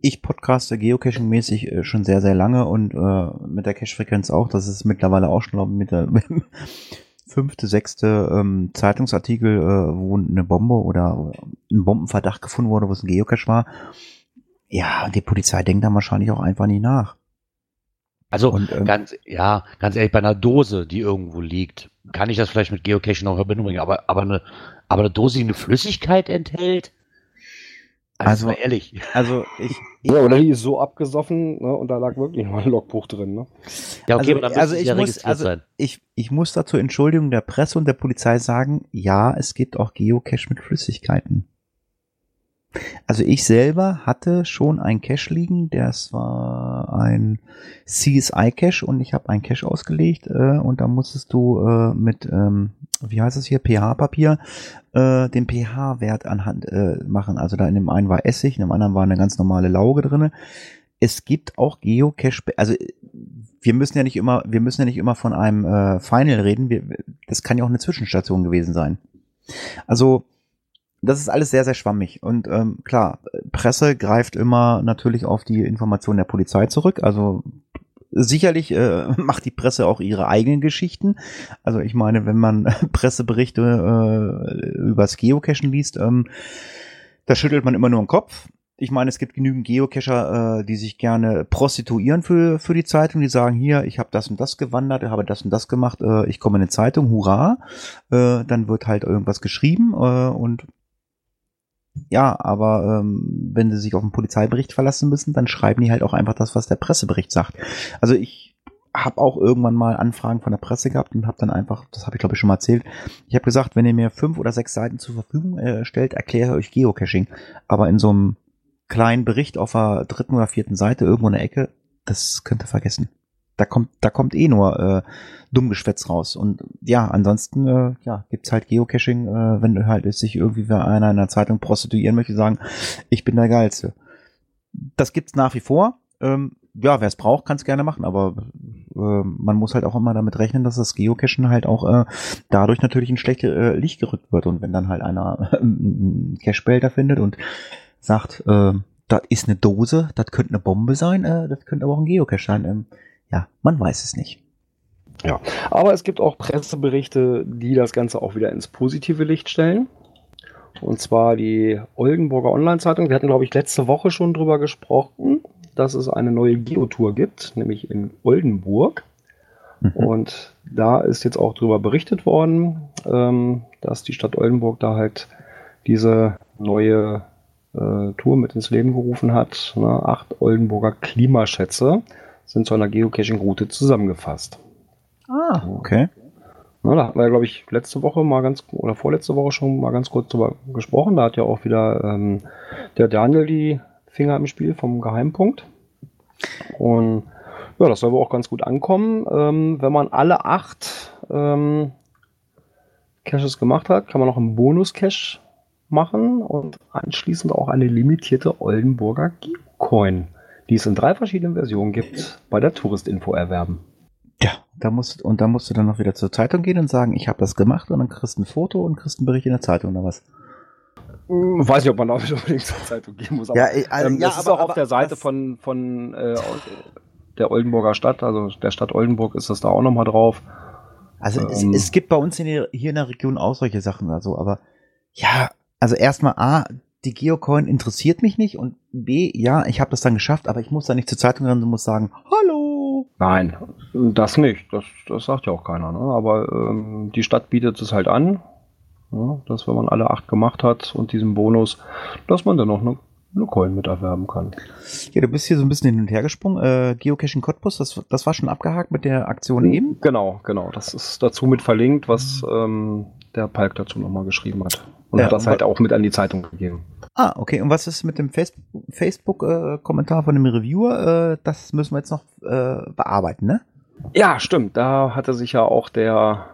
ich podcaste Geocaching-mäßig äh, schon sehr, sehr lange und äh, mit der Cache-Frequenz auch. Das ist mittlerweile auch schon, glaube ich, mit der [laughs] fünfte, sechste ähm, Zeitungsartikel, äh, wo eine Bombe oder, oder ein Bombenverdacht gefunden wurde, wo es ein Geocache war. Ja, die Polizei denkt dann wahrscheinlich auch einfach nicht nach. Also Und, ähm, ganz, ja, ganz ehrlich, bei einer Dose, die irgendwo liegt, kann ich das vielleicht mit Geocaching noch in Verbindung bringen. Aber, aber, eine, aber eine Dose, die eine Flüssigkeit enthält, also, Also- ehrlich. Also ich, Ja, oder die ist so abgesoffen ne, und da lag wirklich noch ein Logbuch drin. Ne? Ja, okay, also, aber dann also ich ja muss, registriert also sein. ich, ich muss da zur Entschuldigung der Presse und der Polizei sagen, ja, es gibt auch Geocache mit Flüssigkeiten. Also ich selber hatte schon ein Cache liegen, das war ein CSI-Cache und ich habe einen Cache ausgelegt äh, und da musstest du äh, mit, ähm, wie heißt es hier, pH-Papier, äh, den pH-Wert anhand äh, machen. Also da in dem einen war Essig, in dem anderen war eine ganz normale Lauge drinne. Es gibt auch Geocache, also wir müssen ja nicht immer, wir müssen ja nicht immer von einem äh, Final reden. Wir, das kann ja auch eine Zwischenstation gewesen sein. Also das ist alles sehr, sehr schwammig. Und ähm, klar, Presse greift immer natürlich auf die Informationen der Polizei zurück. Also sicherlich äh, [laughs] macht die Presse auch ihre eigenen Geschichten. Also ich meine, wenn man [laughs] Presseberichte äh, übers Geocachen liest, ähm, da schüttelt man immer nur den Kopf. Ich meine, es gibt genügend Geocacher, äh, die sich gerne prostituieren für, für die Zeitung. Die sagen, hier, ich habe das und das gewandert, habe das und das gemacht, äh, ich komme in eine Zeitung, hurra. Äh, dann wird halt irgendwas geschrieben äh, und ja, aber ähm, wenn sie sich auf einen Polizeibericht verlassen müssen, dann schreiben die halt auch einfach das, was der Pressebericht sagt. Also ich habe auch irgendwann mal Anfragen von der Presse gehabt und habe dann einfach, das habe ich glaube ich schon mal erzählt, ich habe gesagt, wenn ihr mir fünf oder sechs Seiten zur Verfügung äh, stellt, erkläre ich euch Geocaching. Aber in so einem kleinen Bericht auf der dritten oder vierten Seite irgendwo in der Ecke, das könnt ihr vergessen. Da kommt, da kommt eh nur äh, Dummgeschwätz raus. Und ja, ansonsten äh, ja, gibt's halt Geocaching, äh, wenn halt sich irgendwie wer einer in einer Zeitung prostituieren möchte, sagen, ich bin der Geilste. Das gibt's nach wie vor. Ähm, ja, wer es braucht, kann es gerne machen, aber äh, man muss halt auch immer damit rechnen, dass das Geocachen halt auch äh, dadurch natürlich in schlechte äh, Licht gerückt wird. Und wenn dann halt einer [laughs] einen Cachebehälter findet und sagt, äh, das ist eine Dose, das könnte eine Bombe sein, äh, das könnte aber auch ein Geocache sein. Ähm, ja, man weiß es nicht. Ja, aber es gibt auch Presseberichte, die das Ganze auch wieder ins positive Licht stellen. Und zwar die Oldenburger Online-Zeitung. Wir hatten, glaube ich, letzte Woche schon drüber gesprochen, dass es eine neue Geotour gibt, nämlich in Oldenburg. Mhm. Und da ist jetzt auch drüber berichtet worden, ähm, dass die Stadt Oldenburg da halt diese neue äh, Tour mit ins Leben gerufen hat. Ne? Acht Oldenburger Klimaschätze sind zu einer Geocaching-Route zusammengefasst. Ah, okay. Na, da hatten wir, glaube ich, letzte Woche mal ganz, oder vorletzte Woche schon mal ganz kurz drüber gesprochen. Da hat ja auch wieder ähm, der Daniel die Finger im Spiel vom Geheimpunkt. Und ja, das soll wohl auch ganz gut ankommen. Ähm, wenn man alle acht ähm, Caches gemacht hat, kann man noch einen Bonus-Cache machen und anschließend auch eine limitierte Oldenburger Geocoin, die es in drei verschiedenen Versionen gibt, bei der Touristinfo erwerben. Ja, da musst, und da musst du dann noch wieder zur Zeitung gehen und sagen, ich habe das gemacht und dann kriegst du ein Foto und kriegst einen Bericht in der Zeitung oder was. Hm, Weiß nicht, ob man da [laughs] unbedingt zur Zeitung gehen muss. Aber, Ja, also- ähm, ja, das ist aber- auch auf aber der Seite von, von äh, der Oldenburger Stadt, also der Stadt Oldenburg ist das da auch nochmal drauf. Also es, Ähm. es gibt bei uns in der, hier in der Region auch solche Sachen, also, aber ja, also erstmal A, die Geocoin interessiert mich nicht und B, ja, ich habe das dann geschafft, aber ich muss da nicht zur Zeitung rennen und muss sagen, hallo. Nein, das nicht. Das, das sagt ja auch keiner. Ne? Aber ähm, die Stadt bietet es halt an, ja, dass wenn man alle acht gemacht hat und diesen Bonus, dass man dann noch eine, eine Coin mit erwerben kann. Ja, du bist hier so ein bisschen hin und her gesprungen. Äh, Geocaching Cottbus, das, das war schon abgehakt mit der Aktion eben. Genau, genau. Das ist dazu mit verlinkt, was ähm, der Palk dazu nochmal geschrieben hat. Und Ja, hat das halt auch mit an die Zeitung gegeben. Ah, okay. Und was ist mit dem Facebook- Facebook-Kommentar von dem Reviewer? Äh, das müssen wir jetzt noch äh, bearbeiten, ne? Ja, stimmt. Da hatte sich ja auch der,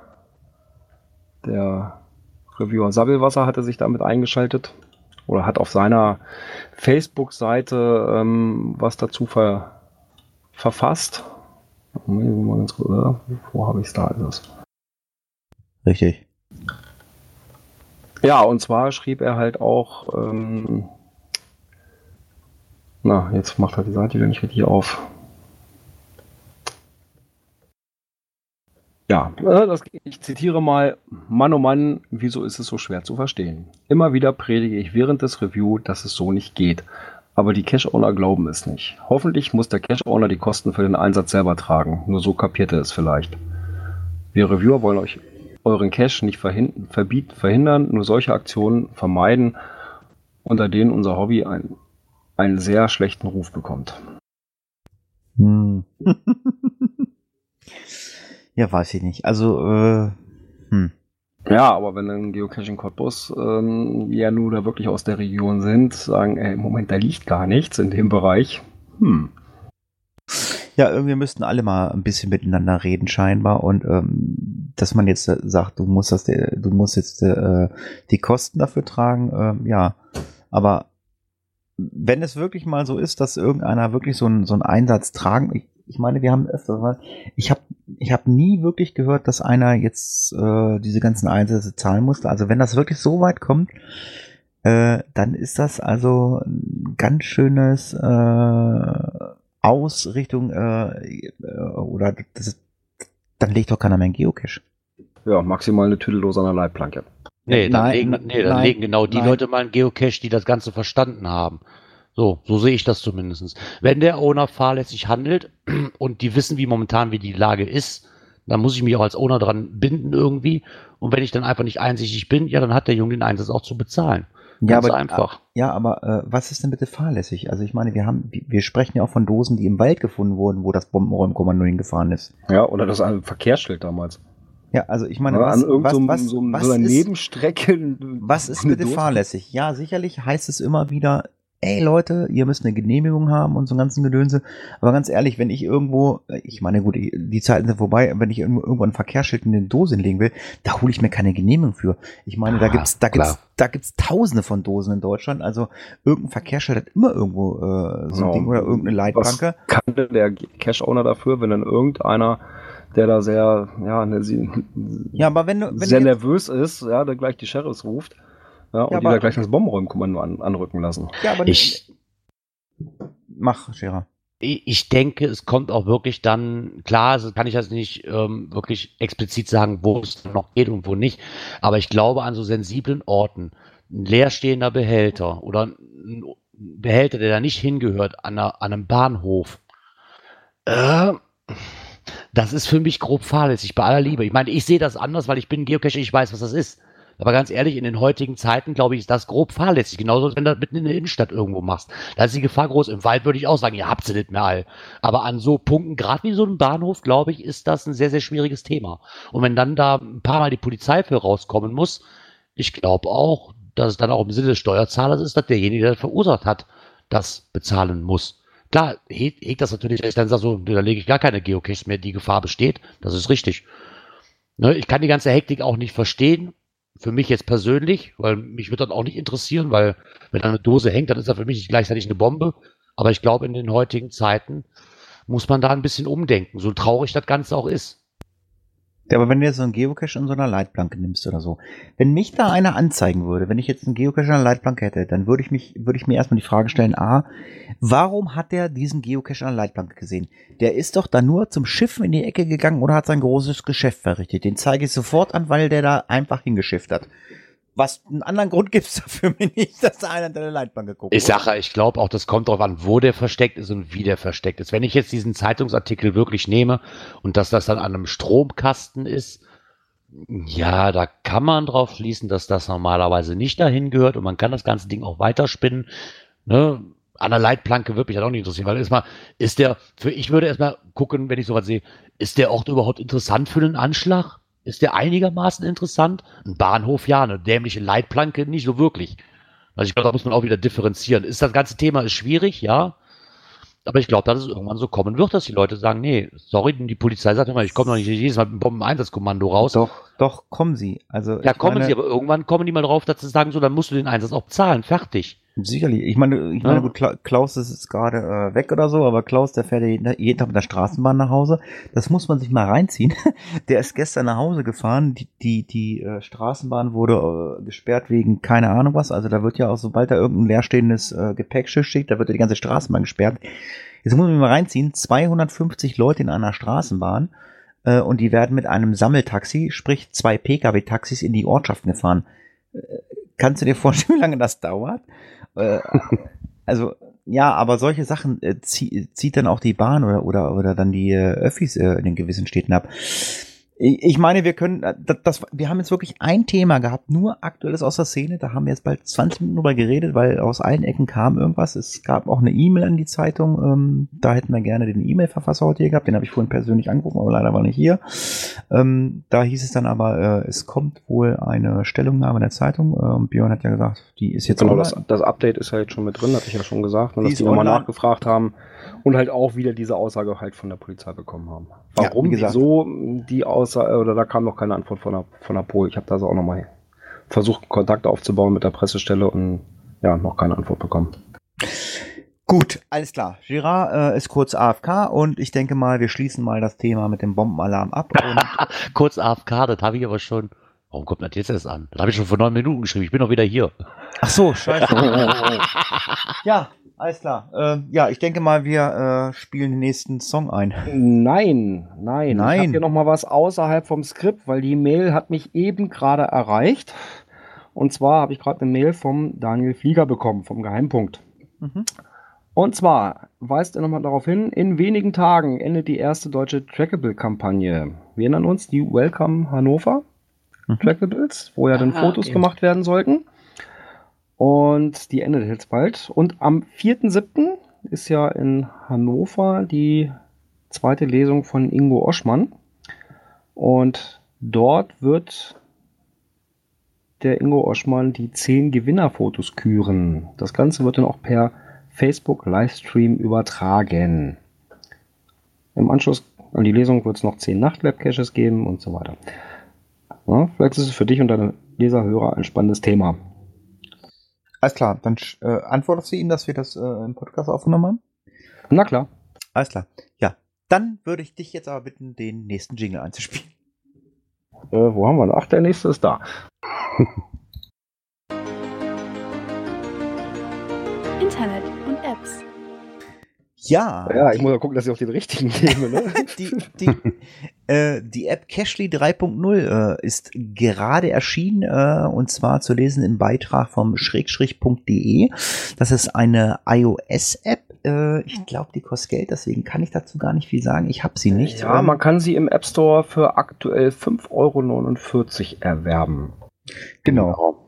der Reviewer Sabbelwasser hatte sich damit eingeschaltet oder hat auf seiner Facebook-Seite ähm, was dazu ver, verfasst. Moment, mal ganz kurz, äh, wo habe ich es da? Ist es. Richtig. Ja, und zwar schrieb er halt auch, ähm, na, jetzt macht er die Seite wieder nicht richtig auf. Ja, äh, das, ich zitiere mal, Mann oh Mann, wieso ist es so schwer zu verstehen? Immer wieder predige ich während des Review, dass es so nicht geht. Aber die Cache-Owner glauben es nicht. Hoffentlich muss der Cache-Owner die Kosten für den Einsatz selber tragen. Nur so kapiert er es vielleicht. Wir Reviewer wollen euch euren Cache nicht verhin verbieten, verhindern, nur solche Aktionen vermeiden, unter denen unser Hobby ein, einen sehr schlechten Ruf bekommt. Hm. [laughs] ja, weiß ich nicht. Also, äh, hm. Ja, aber wenn dann Geocaching Cottbus ähm, ja nur da wirklich aus der Region sind, sagen, ey, im Moment, da liegt gar nichts in dem Bereich. Hm. Ja, irgendwie müssten alle mal ein bisschen miteinander reden scheinbar und ähm, dass man jetzt äh, sagt, du musst das, äh, du musst jetzt äh, die Kosten dafür tragen, ähm, ja. Aber wenn es wirklich mal so ist, dass irgendeiner wirklich so einen so einen Einsatz tragen, ich, ich meine, wir haben öfter mal, ich habe ich habe nie wirklich gehört, dass einer jetzt äh, diese ganzen Einsätze zahlen musste. Also wenn das wirklich so weit kommt, äh, dann ist das also ein ganz schönes äh, aus Richtung äh, äh, oder das dann legt doch keiner mehr einen Geocache. Ja, maximal eine Tüdellos an der Leitplanke. Nee, dann, Nein, legen, nee, dann nein, legen genau die nein. Leute mal einen Geocache, die das Ganze verstanden haben. So, so sehe ich das zumindest. Wenn der Owner fahrlässig handelt [clears throat] und die wissen, wie momentan wie die Lage ist, dann muss ich mich auch als Owner dran binden irgendwie. Und wenn ich dann einfach nicht einsichtig bin, ja, dann hat der Junge den Einsatz auch zu bezahlen. Ja, Ganz aber einfach. Ja, aber äh, was ist denn bitte fahrlässig? Also ich meine, wir haben, wir sprechen ja auch von Dosen, die im Wald gefunden wurden, wo das Bombenräumkommando hingefahren ist. Ja, oder das ein Verkehrsschild damals. Ja, also ich meine, was, an was, was, so, was so einer ist, Nebenstrecke. was ist bitte Dose- fahrlässig? Ja, sicherlich heißt es immer wieder, ey Leute, ihr müsst eine Genehmigung haben und so einen ganzen Gedönse. Aber ganz ehrlich, wenn ich irgendwo, ich meine, gut, die Zeiten sind vorbei, wenn ich irgendwo ein Verkehrsschild in den Dose hinlegen will, da hole ich mir keine Genehmigung für. Ich meine, da Ah, gibt's, da klar. gibt's, da gibt's tausende von Dosen in Deutschland. Also irgendein Verkehrsschild hat immer irgendwo äh, so ein Genau. Ding oder irgendeine Leitplanke. Was kann denn der Cash-Owner dafür, wenn dann irgendeiner, der da sehr, ja, ne, sie, Ja, aber wenn du, wenn sehr nervös ist, ja, der gleich die Sheriffs ruft, ja, und Ja, die aber- da gleich das Bombenräumkommando an, anrücken lassen. ja, aber Ich, mach, Scherer. ich denke, es kommt auch wirklich dann, klar, also kann ich das nicht ähm, wirklich explizit sagen, wo es noch geht und wo nicht, aber ich glaube an so sensiblen Orten, ein leerstehender Behälter oder ein Behälter, der da nicht hingehört, an, einer, an einem Bahnhof, äh, das ist für mich grob fahrlässig, bei aller Liebe. Ich meine, ich sehe das anders, weil ich bin Geocacher, ich weiß, was das ist. Aber ganz ehrlich, in den heutigen Zeiten, glaube ich, ist das grob fahrlässig. Genauso, wenn du das mitten in der Innenstadt irgendwo machst. Da ist die Gefahr groß. Im Wald würde ich auch sagen, ihr habt sie nicht mehr all. Aber an so Punkten, gerade wie so einem Bahnhof, glaube ich, ist das ein sehr, sehr schwieriges Thema. Und wenn dann da ein paar Mal die Polizei für rauskommen muss, ich glaube auch, dass es dann auch im Sinne des Steuerzahlers ist, dass derjenige, der das verursacht hat, das bezahlen muss. Klar, hegt, hegt das natürlich, wenn ich dann sage, so, da lege ich gar keine Geocaches mehr, die Gefahr besteht. Das ist richtig. Ne, ich kann die ganze Hektik auch nicht verstehen. Für mich jetzt persönlich, weil mich wird dann auch nicht interessieren, weil wenn eine Dose hängt, dann ist das für mich gleichzeitig eine Bombe. Aber ich glaube, in den heutigen Zeiten muss man da ein bisschen umdenken, so traurig das Ganze auch ist. Ja, aber wenn du jetzt so einen Geocache in so einer Leitplanke nimmst oder so, wenn mich da einer anzeigen würde, wenn ich jetzt einen Geocache in einer Leitplanke hätte, dann würde ich mich, würde ich mir erstmal die Frage stellen, A, warum hat der diesen Geocache an der Leitplanke gesehen? Der ist doch da nur zum Schiffen in die Ecke gegangen oder hat sein großes Geschäft verrichtet. Den zeige ich sofort an, weil der da einfach hingeschifft hat. Was einen anderen Grund gibt's dafür mir nicht, dass da einer an der Leitplanke guckt. Ich sage, ich glaube auch, das kommt darauf an, wo der versteckt ist und wie der versteckt ist. Wenn ich jetzt diesen Zeitungsartikel wirklich nehme und dass das dann an einem Stromkasten ist, ja, da kann man drauf schließen, dass das normalerweise nicht dahin gehört und man kann das ganze Ding auch weiterspinnen. Ne? An der Leitplanke würde mich das auch nicht interessieren, weil erstmal ist der, für ich würde erstmal gucken, wenn ich sowas sehe, ist der Ort überhaupt interessant für einen Anschlag? Ist der einigermaßen interessant? Ein Bahnhof ja, eine dämliche Leitplanke nicht so wirklich. Also ich glaube, da muss man auch wieder differenzieren. Ist das ganze Thema ist schwierig, ja. Aber ich glaube, dass es irgendwann so kommen wird, dass die Leute sagen, nee, sorry, die Polizei sagt immer, ich komme noch nicht jedes Mal mit dem Bombeneinsatzkommando raus. Doch, doch, kommen sie. Also, ja, kommen meine- sie, aber irgendwann kommen die mal drauf, dass sie sagen, so, dann musst du den Einsatz auch zahlen, fertig. Sicherlich. Ich meine, ich meine, gut, Kla- Klaus ist jetzt gerade äh, weg oder so, aber Klaus, der fährt jeden, jeden Tag mit der Straßenbahn nach Hause. Das muss man sich mal reinziehen. [laughs] Der ist gestern nach Hause gefahren. Die, die, die äh, Straßenbahn wurde äh, gesperrt wegen keine Ahnung was. Also da wird ja auch, sobald da irgendein leerstehendes äh, Gepäckschiff steht, da wird ja die ganze Straßenbahn gesperrt. Jetzt muss man sich mal reinziehen. 250 Leute in einer Straßenbahn äh, und die werden mit einem Sammeltaxi, sprich zwei Pkw-Taxis in die Ortschaften gefahren. Äh, Kannst du dir vorstellen, [laughs] wie lange das dauert? Äh, also, ja, aber solche Sachen äh, zie zieht dann auch die Bahn oder, oder, oder dann die äh, Öffis äh, in den gewissen Städten ab. Ich meine, wir können, äh, das, das, wir haben jetzt wirklich ein Thema gehabt, nur aktuelles aus der Szene. Da haben wir jetzt bald 20 Minuten drüber geredet, weil aus allen Ecken kam irgendwas. Es gab auch eine E-Mail an die Zeitung. Ähm, da hätten wir gerne den E-Mail-Verfasser heute hier gehabt. Den habe ich vorhin persönlich angerufen, aber leider war nicht hier. Ähm, da hieß es dann aber, äh, es kommt wohl eine Stellungnahme der Zeitung. Ähm, Björn hat ja gesagt, die ist jetzt Genau, online. das, das Update ist ja jetzt schon mit drin, hatte ich ja schon gesagt, ne, Die dass die nochmal nachgefragt haben und halt auch wieder diese Aussage halt von der Polizei bekommen haben. Ja, Warum, gesagt. wieso die Aussage, oder da kam noch keine Antwort von der, von der Pol. Ich habe da so auch nochmal versucht, Kontakt aufzubauen mit der Pressestelle und ja, noch keine Antwort bekommen. Gut, alles klar. Girard äh, ist kurz AFK und ich denke mal, wir schließen mal das Thema mit dem Bombenalarm ab. Und [laughs] Kurz AFK, das habe ich aber schon. Warum kommt das jetzt erst an? Das habe ich schon vor neun Minuten geschrieben. Ich bin noch wieder hier. Ach so, scheiße. [laughs] ja, alles klar. Äh, ja, ich denke mal, wir äh, spielen den nächsten Song ein. Nein, nein. Nein. Ich habe hier noch mal was außerhalb vom Skript, weil die Mail hat mich eben gerade erreicht. Und zwar habe ich gerade eine Mail vom Daniel Flieger bekommen, vom Geheimpunkt. Mhm. Und zwar weist er nochmal darauf hin, in wenigen Tagen endet die erste deutsche Trackable-Kampagne. Wir erinnern uns, die Welcome Hannover Mhm. Trackables, wo ja dann Ah, Fotos okay. gemacht werden sollten. Und die endet jetzt bald. Und am 4.7. ist ja in Hannover die zweite Lesung von Ingo Oschmann. Und dort wird der Ingo Oschmann die 10 Gewinnerfotos küren. Das Ganze wird dann auch per Facebook Livestream übertragen. Im Anschluss an die Lesung wird es noch 10 Nachtlab-Caches geben und so weiter. Ja, vielleicht ist es für dich und deine Leserhörer ein spannendes Thema. Alles klar, dann äh, antwortest du ihnen, dass wir das äh, im Podcast aufgenommen haben? Na klar. Alles klar. Ja, dann würde ich dich jetzt aber bitten, den nächsten Jingle einzuspielen. Äh, wo haben wir ihn? Ach, der nächste ist da. [laughs] Ja. Ja, ich muss ja gucken, dass ich auch den richtigen [laughs] nehme. Ne? die, die, äh, die App Cashly 3.0 äh, ist gerade erschienen äh, und zwar zu lesen im Beitrag vom schrägstrich.de. Das ist eine iOS-App. Äh, ich glaube, die kostet Geld, deswegen kann ich dazu gar nicht viel sagen. Ich habe sie nicht. Ja, man kann sie im App Store für aktuell 5,49 Euro erwerben. Genau.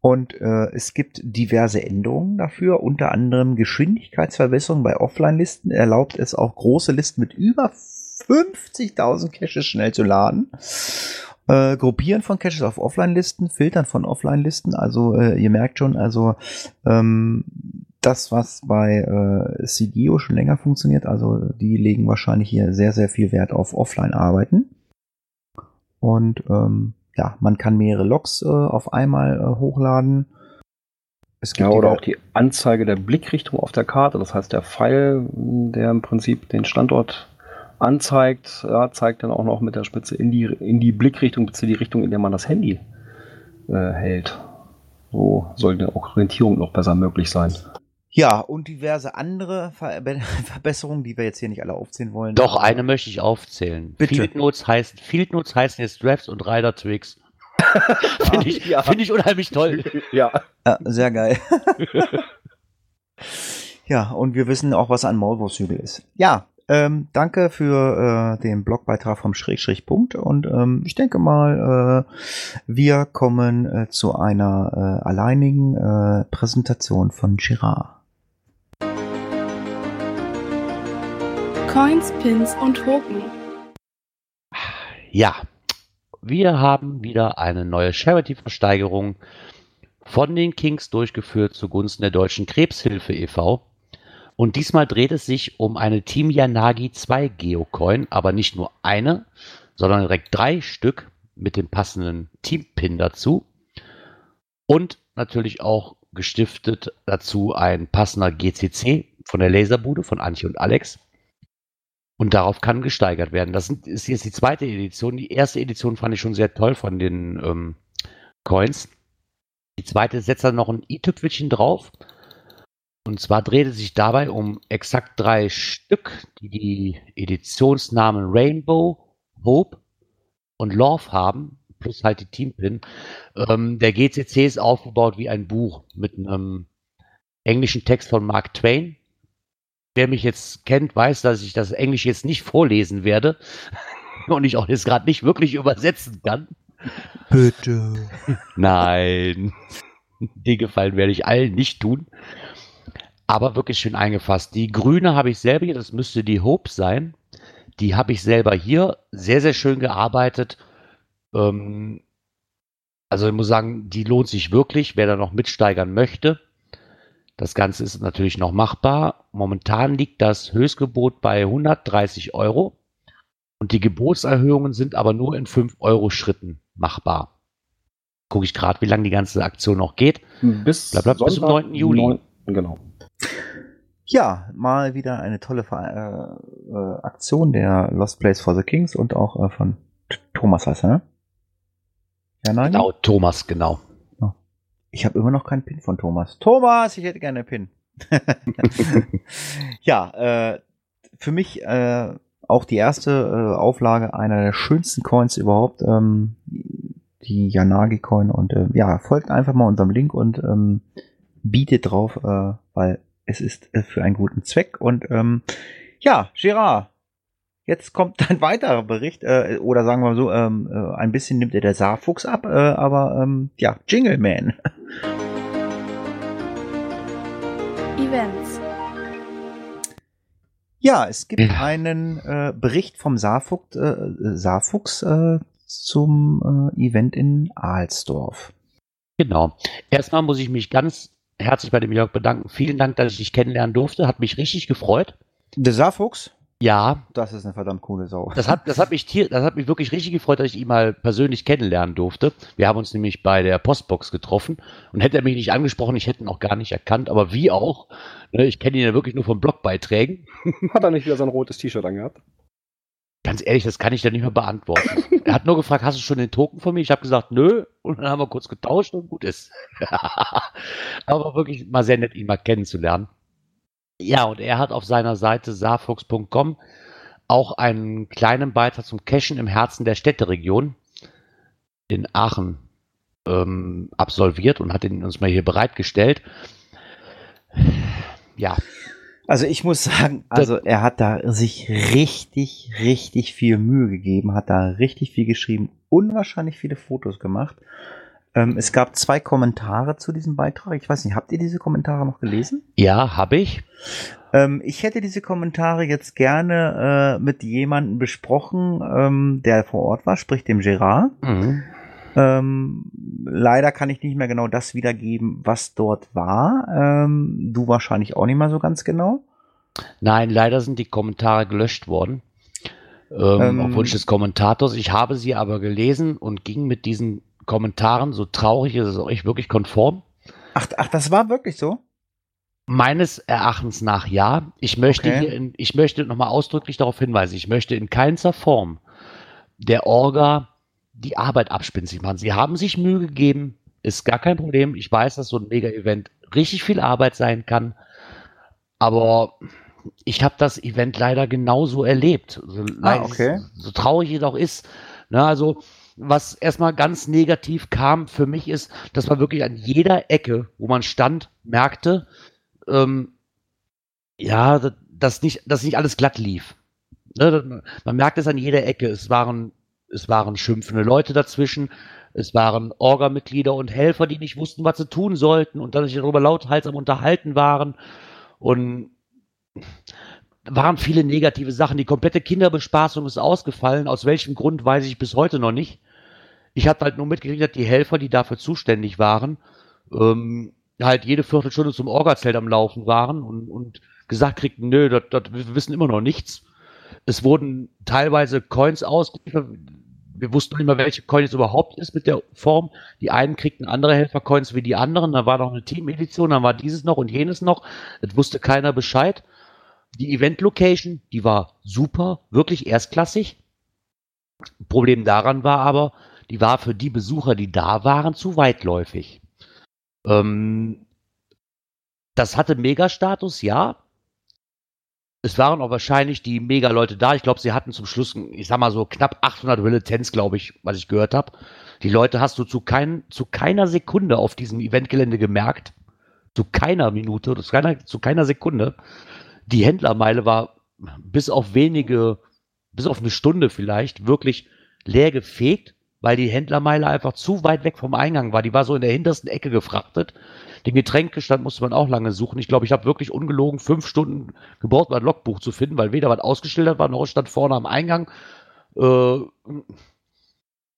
Und äh, es gibt diverse Änderungen dafür, unter anderem Geschwindigkeitsverbesserung bei Offline-Listen. Erlaubt es auch große Listen mit über 50.000 Caches schnell zu laden. Äh, Gruppieren von Caches auf Offline-Listen, Filtern von Offline-Listen. Also äh, ihr merkt schon, also ähm, das, was bei äh, CGO schon länger funktioniert, also die legen wahrscheinlich hier sehr, sehr viel Wert auf Offline-Arbeiten. Und ähm, ja, man kann mehrere Logs äh, auf einmal äh, hochladen. Es gibt ja, oder auch die Anzeige der Blickrichtung auf der Karte. Das heißt, der Pfeil, der im Prinzip den Standort anzeigt, ja, zeigt dann auch noch mit der Spitze in die, in die Blickrichtung, beziehungsweise die Richtung, in der man das Handy äh, hält. So sollte auch Orientierung noch besser möglich sein. Ja, und diverse andere Ver [laughs] Verbesserungen, die wir jetzt hier nicht alle aufzählen wollen. Doch, eine möchte ich aufzählen. Bitte. Field Notes, heißt, Field Notes heißen jetzt Drafts und Rider Twix. [laughs] Finde ich, ja. find ich unheimlich toll. [laughs] Ja. ja sehr geil. ja, und wir wissen auch, was ein Maulwurfshügel ist. Ja, ähm, danke für äh, den Blogbeitrag vom Schrägstrich-Punkt und ähm, ich denke mal, äh, wir kommen äh, zu einer äh, alleinigen äh, Präsentation von Girard. Coins, Pins und Token. Ja, wir haben wieder eine neue Charity-Versteigerung von den Kings durchgeführt zugunsten der Deutschen Krebshilfe e.V. Und diesmal dreht es sich um eine Team Yanagi 2 Geocoin, aber nicht nur eine, sondern direkt drei Stück mit dem passenden Team-Pin dazu. Und natürlich auch gestiftet dazu ein passender GCC von der Laserbude von Antje und Alex. Und darauf kann gesteigert werden. Das ist jetzt die zweite Edition. Die erste Edition fand ich schon sehr toll von den ähm, Coins. Die zweite setzt dann noch ein i-Tüpfelchen drauf. Und zwar dreht es sich dabei um exakt drei Stück, die die Editionsnamen Rainbow, Hope und Love haben, plus halt die Teampin. Ähm, der GCC ist aufgebaut wie ein Buch mit einem englischen Text von Mark Twain. Wer mich jetzt kennt, weiß, dass ich das Englisch jetzt nicht vorlesen werde [laughs] und ich auch jetzt gerade nicht wirklich übersetzen kann. Bitte. [laughs] Nein. Den Gefallen werde ich allen nicht tun aber wirklich schön eingefasst. Die grüne habe ich selber hier, das müsste die Hope sein. Die habe ich selber hier sehr, sehr schön gearbeitet. Ähm, also ich muss sagen, die lohnt sich wirklich, wer da noch mitsteigern möchte. Das Ganze ist natürlich noch machbar. Momentan liegt das Höchstgebot bei 130 Euro. Und die Gebotserhöhungen sind aber nur in 5 Euro Schritten machbar. Gucke ich gerade, wie lange die ganze Aktion noch geht. Bis, Bleib, bleib, bis zum 9. Juli. 9, genau. Ja, mal wieder eine tolle äh, äh, Aktion der Lost Place for the Kings und auch äh, von Thomas heißt er, ne? Ja, nein? Genau, Thomas, genau. Ich habe immer noch keinen Pin von Thomas. Thomas, ich hätte gerne einen Pin. [laughs] ja, äh, für mich äh, auch die erste äh, Auflage einer der schönsten Coins überhaupt, ähm, die Yanagi Coin und äh, ja, folgt einfach mal unserem Link und ähm, bietet drauf, äh, weil es ist äh, für einen guten Zweck. Und ähm, ja, Gerard, jetzt kommt [laughs] ein weiterer Bericht, äh, oder sagen wir mal so, ähm, äh, ein bisschen nimmt er der Saarfuchs ab, äh, aber ähm, ja, Jingle Man. [laughs] Events. Ja, es gibt einen äh, Bericht vom Saarfuchs, äh, Saarfuchs äh, zum äh, Event in Alsdorf. Genau. Erstmal muss ich mich ganz herzlich bei dem Jörg bedanken. Vielen Dank, dass ich dich kennenlernen durfte. Hat mich richtig gefreut. Der Saarfuchs? Ja, Das ist eine verdammt coole Sau. das hat, das hat mich tier, das hat mich wirklich richtig gefreut, dass ich ihn mal persönlich kennenlernen durfte. Wir haben uns nämlich bei der Postbox getroffen und hätte er mich nicht angesprochen, ich hätte ihn auch gar nicht erkannt, aber wie auch. Ne, ich kenne ihn ja wirklich nur von Blogbeiträgen. [laughs] Hat er nicht wieder sein rotes T-Shirt angehabt? Ganz ehrlich, das kann ich dir nicht mehr beantworten. [laughs] er hat nur gefragt, hast du schon den Token von mir? Ich habe gesagt, nö. Und dann haben wir kurz getauscht und gut ist. [laughs] Aber wirklich mal sehr nett, ihn mal kennenzulernen. Ja, und er hat auf seiner Seite saarfuchs.com auch einen kleinen Beitrag zum Cashen im Herzen der Städteregion in Aachen ähm, absolviert und hat ihn uns mal hier bereitgestellt. Ja, Also ich muss sagen, also er hat da sich richtig, richtig viel Mühe gegeben, hat da richtig viel geschrieben, unwahrscheinlich viele Fotos gemacht. Ähm, es gab zwei Kommentare zu diesem Beitrag. Ich weiß nicht, habt ihr diese Kommentare noch gelesen? ja, habe ich. Ähm, ich hätte diese Kommentare jetzt gerne äh, mit jemandem besprochen, ähm, der vor Ort war, sprich dem Gerard. Mhm. Ähm, leider kann ich nicht mehr genau das wiedergeben, was dort war. Ähm, du wahrscheinlich auch nicht mehr so ganz genau. Nein, leider sind die Kommentare gelöscht worden. Ähm, Ähm, auf Wunsch des Kommentators. Ich habe sie aber gelesen und ging mit diesen Kommentaren, so traurig ist es auch echt wirklich konform. Ach, ach, das war wirklich so? Meines Erachtens nach ja. Ich möchte Okay. hier, in, ich möchte nochmal ausdrücklich darauf hinweisen, ich möchte in keinster Form der Orga die Arbeit abspinzig machen. Sie haben sich Mühe gegeben, ist gar kein Problem. Ich weiß, dass so ein Mega-Event richtig viel Arbeit sein kann, aber ich habe das Event leider genauso erlebt. So, leid- okay. so traurig es auch ist. Ne, also, was erstmal ganz negativ kam für mich ist, dass man wirklich an jeder Ecke, wo man stand, merkte, ähm, ja, dass- nicht, dass nicht alles glatt lief. Ne, man merkt es an jeder Ecke. Es waren, es waren schimpfende Leute dazwischen. Es waren Orga-Mitglieder und Helfer, die nicht wussten, was sie tun sollten und dann sich darüber lauthals am Unterhalten waren. Und waren viele negative Sachen. Die komplette Kinderbespaßung ist ausgefallen. Aus welchem Grund weiß ich bis heute noch nicht. Ich habe halt nur mitgekriegt, dass die Helfer, die dafür zuständig waren, ähm, halt jede Viertelstunde zum Orgazelt am Laufen waren und, und gesagt kriegten, nö, das, das, wir wissen immer noch nichts. Es wurden teilweise Coins ausgeliefert. Wir wussten nicht mehr, welche Coin es überhaupt ist mit der Form. Die einen kriegten andere Helfer-Coins wie die anderen. Dann war noch eine Team-Edition, dann war dieses noch und jenes noch. Es wusste keiner Bescheid. Die Event-Location, die war super, wirklich erstklassig. Problem daran war aber, die war für die Besucher, die da waren, zu weitläufig. Ähm, das hatte Mega-Status, ja. Es waren auch wahrscheinlich die Mega-Leute da. Ich glaube, sie hatten zum Schluss, ich sag mal so knapp 800 Relitenz, glaube ich, was ich gehört habe. Die Leute hast du zu, kein, zu keiner Sekunde auf diesem Eventgelände gemerkt. Zu keiner Minute, zu keiner, zu keiner Sekunde. Die Händlermeile war bis auf wenige, bis auf eine Stunde vielleicht, wirklich leer gefegt, weil die Händlermeile einfach zu weit weg vom Eingang war. Die war so in der hintersten Ecke gefrachtet. Den Getränkestand musste man auch lange suchen. Ich glaube, ich habe wirklich ungelogen fünf Stunden gebraucht, mein Logbuch zu finden, weil weder was ausgeschildert war, noch stand vorne am Eingang. Äh,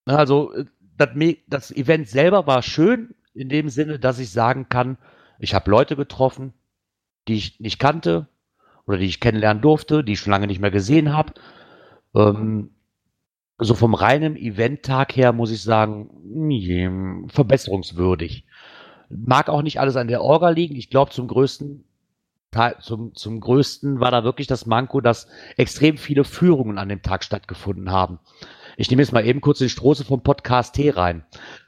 also, äh, das, das Event selber war schön in dem Sinne, dass ich sagen kann, ich habe Leute getroffen, die ich nicht kannte oder die ich kennenlernen durfte, die ich schon lange nicht mehr gesehen habe. Ähm, so vom reinen Eventtag her muss ich sagen, verbesserungswürdig. Mag auch nicht alles an der Orga liegen. Ich glaube, zum größten zum, zum größten war da wirklich das Manko, dass extrem viele Führungen an dem Tag stattgefunden haben. Ich nehme jetzt mal eben kurz den Stroße vom Podcast T rein.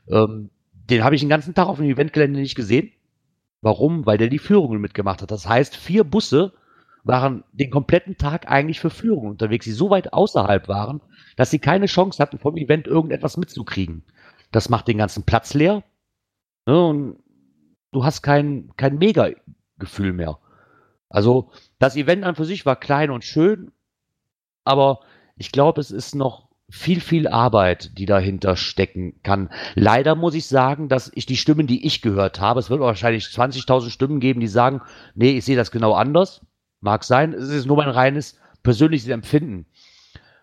Ähm, den habe ich den ganzen Tag auf dem Eventgelände nicht gesehen. Warum? Weil der die Führungen mitgemacht hat. Das heißt, vier Busse waren den kompletten Tag eigentlich für Führungen unterwegs, die so weit außerhalb waren, dass sie keine Chance hatten, vom Event irgendetwas mitzukriegen. Das macht den ganzen Platz leer. Ne, und du hast kein, kein Mega-Gefühl mehr. Also, das Event an für sich war klein und schön, aber ich glaube, es ist noch viel, viel Arbeit, die dahinter stecken kann. Leider muss ich sagen, dass ich die Stimmen, die ich gehört habe, es wird wahrscheinlich 20.000 Stimmen geben, die sagen, nee, ich sehe das genau anders. Mag sein, es ist nur mein reines persönliches Empfinden.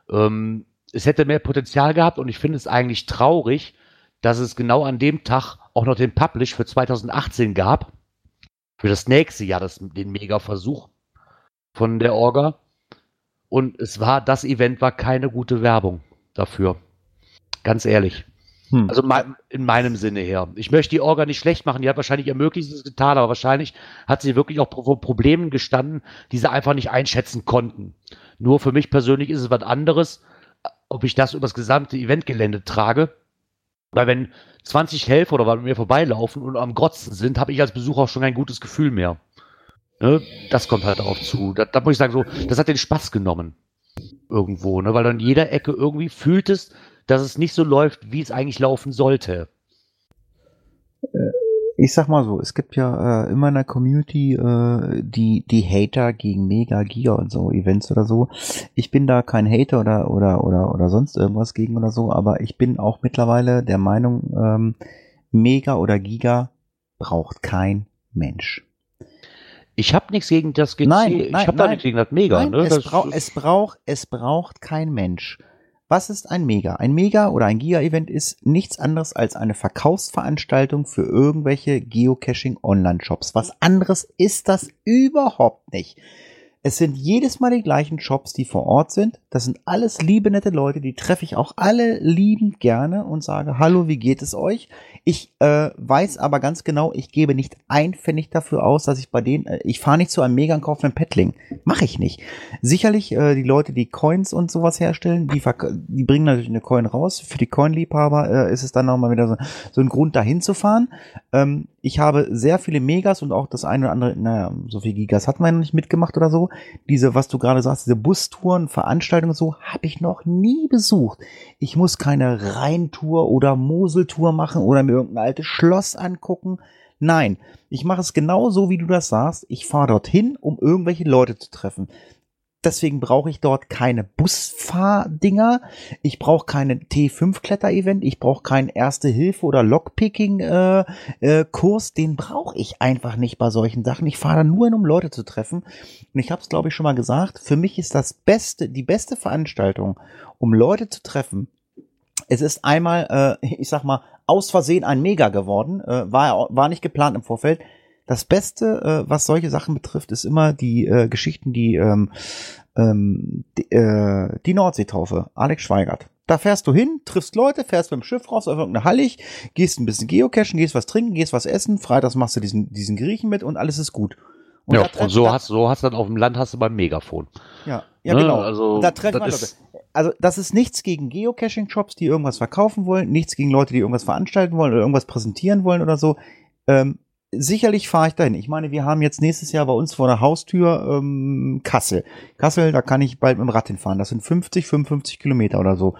Ähm, es hätte mehr Potenzial gehabt und ich finde es eigentlich traurig, dass es genau an dem Tag auch noch den Publish für 2018 gab. Für das nächste Jahr, das, den Mega-Versuch von der Orga. Und es war, das Event war keine gute Werbung dafür. Ganz ehrlich. Hm. Also in meinem Sinne her. Ich möchte die Orga nicht schlecht machen. Die hat wahrscheinlich ihr Möglichstes getan, aber wahrscheinlich hat sie wirklich auch vor Problemen gestanden, die sie einfach nicht einschätzen konnten. Nur für mich persönlich ist es was anderes, ob ich das übers gesamte Eventgelände trage. Weil wenn 20 Helfer oder was mit mir vorbeilaufen und am Grotzen sind, habe ich als Besucher auch schon kein gutes Gefühl mehr. Ne? Das kommt halt darauf zu. Da, da muss ich sagen, so, das hat den Spaß genommen. Irgendwo, ne? Weil dann jeder Ecke irgendwie fühlt es, dass es nicht so läuft, wie es eigentlich laufen sollte. ich sag mal so, es gibt ja äh, immer in der Community äh, die, die Hater gegen Mega, Giga und so Events oder so. Ich bin da kein Hater oder, oder, oder, oder sonst irgendwas gegen oder so, aber ich bin auch mittlerweile der Meinung, ähm, Mega oder Giga braucht kein Mensch. Ich habe nichts gegen das GC. Nein, ich nein, habe da nichts gegen das Mega. Nein, ne? es, das, brauch, es, braucht, es braucht kein Mensch. Was ist ein Mega? Ein Mega oder ein Giga-Event ist nichts anderes als eine Verkaufsveranstaltung für irgendwelche Geocaching-Online-Shops. Was anderes ist das überhaupt nicht. Es sind jedes Mal die gleichen Shops, die vor Ort sind. Das sind alles liebe, nette Leute, die treffe ich auch alle liebend gerne und sage, hallo, wie geht es euch? Ich äh, weiß aber ganz genau, ich gebe nicht ein Pfennig dafür aus, dass ich bei denen, äh, ich fahre nicht zu einem Mega und kaufe einen Pettling. Mache ich nicht. Sicherlich, äh, die Leute, die Coins und sowas herstellen, die, die bringen natürlich eine Coin raus. Für die Coin-Liebhaber äh, ist es dann nochmal wieder so, so ein Grund, dahin zu fahren. Ähm, ich habe sehr viele Megas und auch das eine oder andere, naja, so viel Gigas hat man noch nicht mitgemacht oder so. Diese, was du gerade sagst, diese Bustouren, Veranstaltungen und so, habe ich noch nie besucht. Ich muss keine Rheintour oder Moseltour machen oder mir irgendein altes Schloss angucken. Nein, ich mache es genau so, wie du das sagst. Ich fahre dorthin, um irgendwelche Leute zu treffen. Deswegen brauche ich dort keine Busfahrdinger. Ich brauche keinen T5-Kletter-Event. Ich brauche keinen Erste-Hilfe- oder Lockpicking-Kurs. Den brauche ich einfach nicht bei solchen Sachen. Ich fahre da nur hin, um Leute zu treffen. Und ich habe es, glaube ich, schon mal gesagt. Für mich ist das beste, die beste Veranstaltung, um Leute zu treffen. Es ist einmal, äh, [laughs] ich sag mal, aus Versehen ein Mega geworden. Äh, war, war nicht geplant im Vorfeld. Das Beste, äh, was solche Sachen betrifft, ist immer die äh, Geschichten, die ähm, ähm, die, äh, die Nordseetaufe, Alex Schweigert. Da fährst du hin, triffst Leute, fährst dem Schiff raus auf irgendeine Hallig, gehst ein bisschen geocachen, gehst was trinken, gehst was essen, freitags machst du diesen, diesen Griechen mit und alles ist gut. Und ja, und so hast, so hast du dann auf dem Land hast du beim Megafon. ja, ja, Ne, genau. also, Und da treffen wir das Leute. Also das ist nichts gegen Geocaching-Shops, die irgendwas verkaufen wollen, nichts gegen Leute, die irgendwas veranstalten wollen oder irgendwas präsentieren wollen oder so. Ähm, sicherlich fahre ich dahin. Ich meine, wir haben jetzt nächstes Jahr bei uns vor der Haustür ähm, Kassel. Kassel, da kann ich bald mit dem Rad hinfahren. Das sind 50, 55 Kilometer oder so.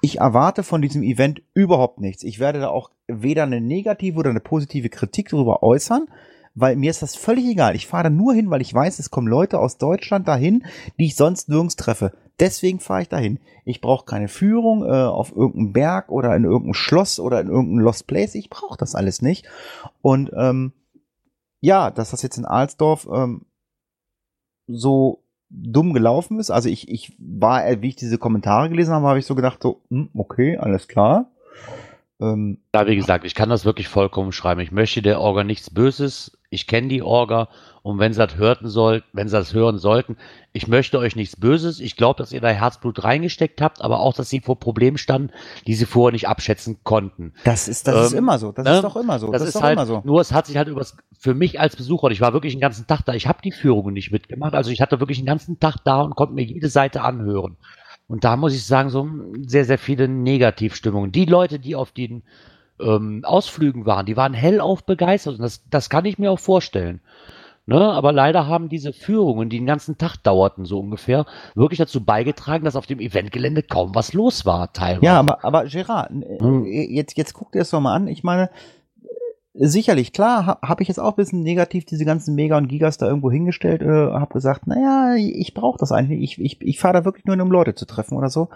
Ich erwarte von diesem Event überhaupt nichts. Ich werde da auch weder eine negative oder eine positive Kritik darüber äußern, weil mir ist das völlig egal. Ich fahre nur hin, weil ich weiß, es kommen Leute aus Deutschland dahin, die ich sonst nirgends treffe. Deswegen fahre ich dahin. Ich brauche keine Führung äh, auf irgendeinem Berg oder in irgendeinem Schloss oder in irgendeinem Lost Place. Ich brauche das alles nicht. Und ähm, ja, dass das jetzt in Alsdorf ähm, so dumm gelaufen ist. Also ich, ich war, äh, wie ich diese Kommentare gelesen habe, habe ich so gedacht, so, hm, okay, alles klar. Ähm, Ja, wie gesagt, ich kann das wirklich vollkommen schreiben. Ich möchte der Orga nichts Böses. Ich kenne die Orga und wenn sie das hörten soll, wenn sie das hören sollten, ich möchte euch nichts Böses. Ich glaube, dass ihr da Herzblut reingesteckt habt, aber auch, dass sie vor Problemen standen, die sie vorher nicht abschätzen konnten. das ist, das ist Ähm, immer so. Das ne? ist doch immer so. Das, ist, halt, nur es hat sich halt übers, für mich als Besucher, und ich war wirklich den ganzen Tag da, ich habe die Führungen nicht mitgemacht, also ich hatte wirklich den ganzen Tag da und konnte mir jede Seite anhören. Und da muss ich sagen, so sehr, sehr viele Negativstimmungen. Die Leute, die auf den ähm, Ausflügen waren, die waren hellauf begeistert und das, das kann ich mir auch vorstellen. Ne? Aber leider haben diese Führungen, die den ganzen Tag dauerten, so ungefähr, wirklich dazu beigetragen, dass auf dem Eventgelände kaum was los war, teilweise. Ja, aber, aber Gerard, äh, Hm. jetzt, jetzt guck dir das doch mal an. Ich meine, äh, sicherlich, klar, habe hab ich jetzt auch ein bisschen negativ diese ganzen Mega und Gigas da irgendwo hingestellt, äh, habe gesagt, naja, ich brauche das eigentlich. Ich, ich, ich fahre da wirklich nur, um Leute zu treffen oder so.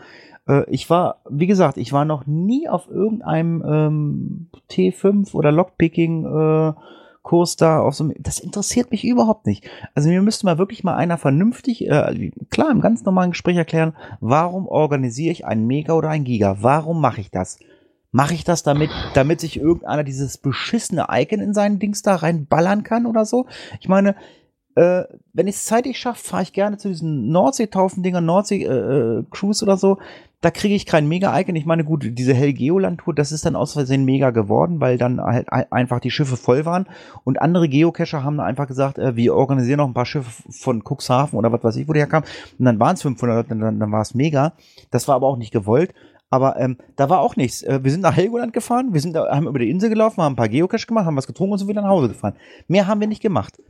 Äh, ich war, wie gesagt, ich war noch nie auf irgendeinem ähm, T5 oder Lockpicking äh, Kurs da auf so einem, das interessiert mich überhaupt nicht. Also mir müsste mal wirklich mal einer vernünftig, äh, klar, im ganz normalen Gespräch erklären, warum organisiere ich ein Mega oder ein Giga? Warum mache ich das? Mache ich das damit, damit sich irgendeiner dieses beschissene Icon in seinen Dings da reinballern kann oder so? Ich meine, äh, wenn ich es zeitig schaffe, fahre ich gerne zu diesen Nordsee-Taufen-Dinger, Nordsee-Cruise äh, oder so. Da kriege ich kein Mega-Icon. Ich meine, gut, diese Hell-Geoland-Tour, das ist dann aus Versehen mega geworden, weil dann halt ein- einfach die Schiffe voll waren. Und andere Geocacher haben einfach gesagt, äh, wir organisieren noch ein paar Schiffe von Cuxhaven oder was weiß ich, wo die herkamen. Und dann waren es 500, und dann, dann war es mega. Das war aber auch nicht gewollt. Aber ähm, da war auch nichts. Äh, wir sind nach Helgoland gefahren, wir sind da, haben über die Insel gelaufen, haben ein paar Geocache gemacht, haben was getrunken und sind wieder nach Hause gefahren. Mehr haben wir nicht gemacht.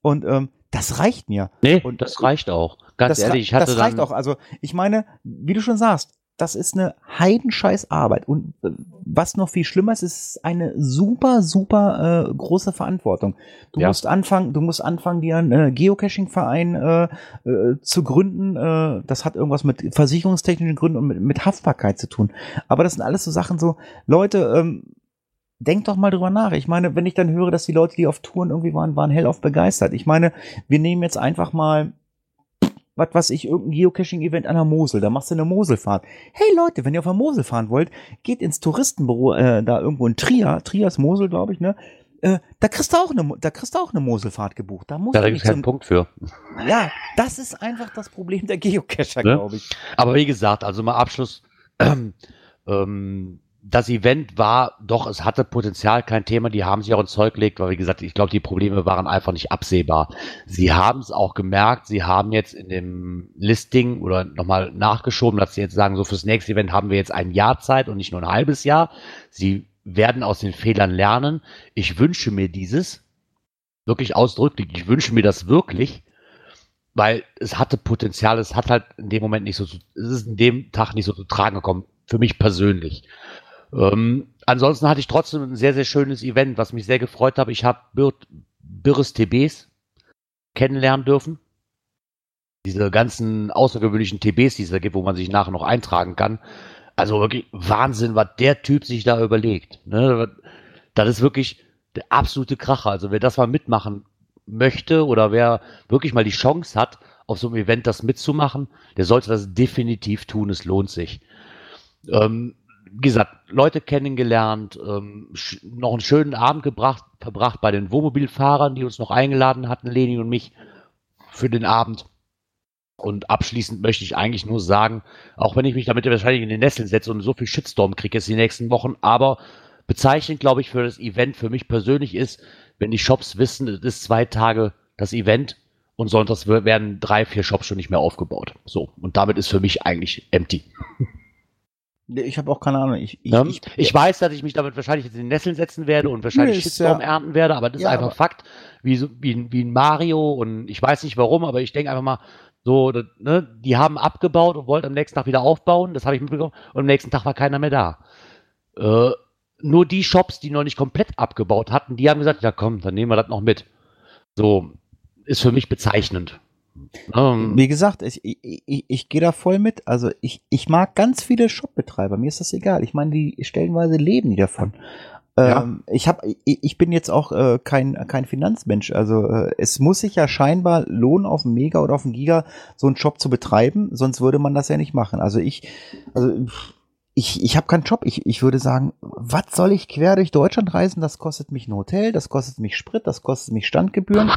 Und ähm, das reicht mir. Nee, Und das reicht auch. Ganz ehrlich, ich hatte das reicht auch. Also ich meine, wie du schon sagst, das ist eine heidenscheiß Arbeit. Und äh, was noch viel schlimmer ist, ist eine super, super äh, große Verantwortung. Du Ja. musst anfangen, du musst anfangen, dir einen äh, Geocaching-Verein äh, äh, zu gründen. Äh, das hat irgendwas mit versicherungstechnischen Gründen und mit, mit Haftbarkeit zu tun. Aber das sind alles so Sachen so, Leute, ähm, Denkt doch mal drüber nach. Ich meine, wenn ich dann höre, dass die Leute, die auf Touren irgendwie waren, waren hellauf begeistert. Ich meine, wir nehmen jetzt einfach mal was weiß ich, irgendein Geocaching-Event an der Mosel, da machst du eine Moselfahrt. Hey Leute, wenn ihr auf der Mosel fahren wollt, geht ins Touristenbüro, äh, da irgendwo in Trier, Trias Mosel, glaube ich, ne? Äh, da kriegst du auch eine, da kriegst du auch eine Moselfahrt gebucht. Da musst da gibt es keinen Punkt für. Ja, das ist einfach das Problem der Geocacher, Ne? glaube ich. Aber wie gesagt, also mal Abschluss. [clears throat] Ähm, das Event war doch, es hatte Potenzial, kein Thema. Die haben sich auch ins Zeug gelegt, weil wie gesagt, ich glaube, die Probleme waren einfach nicht absehbar. Sie haben es auch gemerkt. Sie haben jetzt in dem Listing oder nochmal nachgeschoben, dass sie jetzt sagen, so fürs nächste Event haben wir jetzt ein Jahr Zeit und nicht nur ein halbes Jahr. Sie werden aus den Fehlern lernen. Ich wünsche mir dieses wirklich ausdrücklich. Ich wünsche mir das wirklich weil es hatte Potenzial, es hat halt in dem Moment nicht so, zu, es ist in dem Tag nicht so zu tragen gekommen, für mich persönlich. Ähm, ansonsten hatte ich trotzdem ein sehr, sehr schönes Event, was mich sehr gefreut hat. Ich habe Bir Birres TBs kennenlernen dürfen. Diese ganzen außergewöhnlichen TBs, die es da gibt, wo man sich nachher noch eintragen kann. Also wirklich Wahnsinn, was der Typ sich da überlegt. Ne? Das ist wirklich der absolute Kracher. Also wer das mal mitmachen möchte oder wer wirklich mal die Chance hat, auf so einem Event das mitzumachen, der sollte das definitiv tun. Es lohnt sich. Ähm, wie gesagt, Leute kennengelernt, ähm, noch einen schönen Abend gebracht, verbracht bei den Wohnmobilfahrern, die uns noch eingeladen hatten, Leni und mich, für den Abend. Und abschließend möchte ich eigentlich nur sagen, auch wenn ich mich damit wahrscheinlich in den Nesseln setze und so viel Shitstorm kriege jetzt die nächsten Wochen, aber bezeichnend, glaube ich, für das Event für mich persönlich ist, wenn die Shops wissen, es ist zwei Tage das Event und sonntags wer- werden drei, vier Shops schon nicht mehr aufgebaut. So, und damit ist für mich eigentlich empty. Ich habe auch keine Ahnung. Ich, ich, Ne? ich, Ich, weiß, dass ich mich damit wahrscheinlich jetzt in den Nesseln setzen werde und wahrscheinlich Nee, Shitstorm ja- ernten werde, aber das Ja, ist einfach Fakt, wie, so, wie, ein- wie ein Mario und ich weiß nicht warum, aber ich denke einfach mal, so, ne, die haben abgebaut und wollten am nächsten Tag wieder aufbauen, das habe ich mitbekommen, und am nächsten Tag war keiner mehr da. Äh, nur die Shops, die noch nicht komplett abgebaut hatten, die haben gesagt, ja komm, dann nehmen wir das noch mit. So, ist für mich bezeichnend. Ähm, Wie gesagt, ich, ich, ich, ich gehe da voll mit. Also ich, ich mag ganz viele Shopbetreiber, mir ist das egal. Ich meine, die stellenweise leben die davon. Ja. Ähm, ich, hab, ich, ich bin jetzt auch äh, kein, kein Finanzmensch. Also äh, es muss sich ja scheinbar lohnen, auf dem Mega oder auf dem Giga so einen Shop zu betreiben, sonst würde man das ja nicht machen. Also ich, also ich, ich habe keinen Job. Ich, ich würde sagen, was soll ich quer durch Deutschland reisen? Das kostet mich ein Hotel, das kostet mich Sprit, das kostet mich Standgebühren.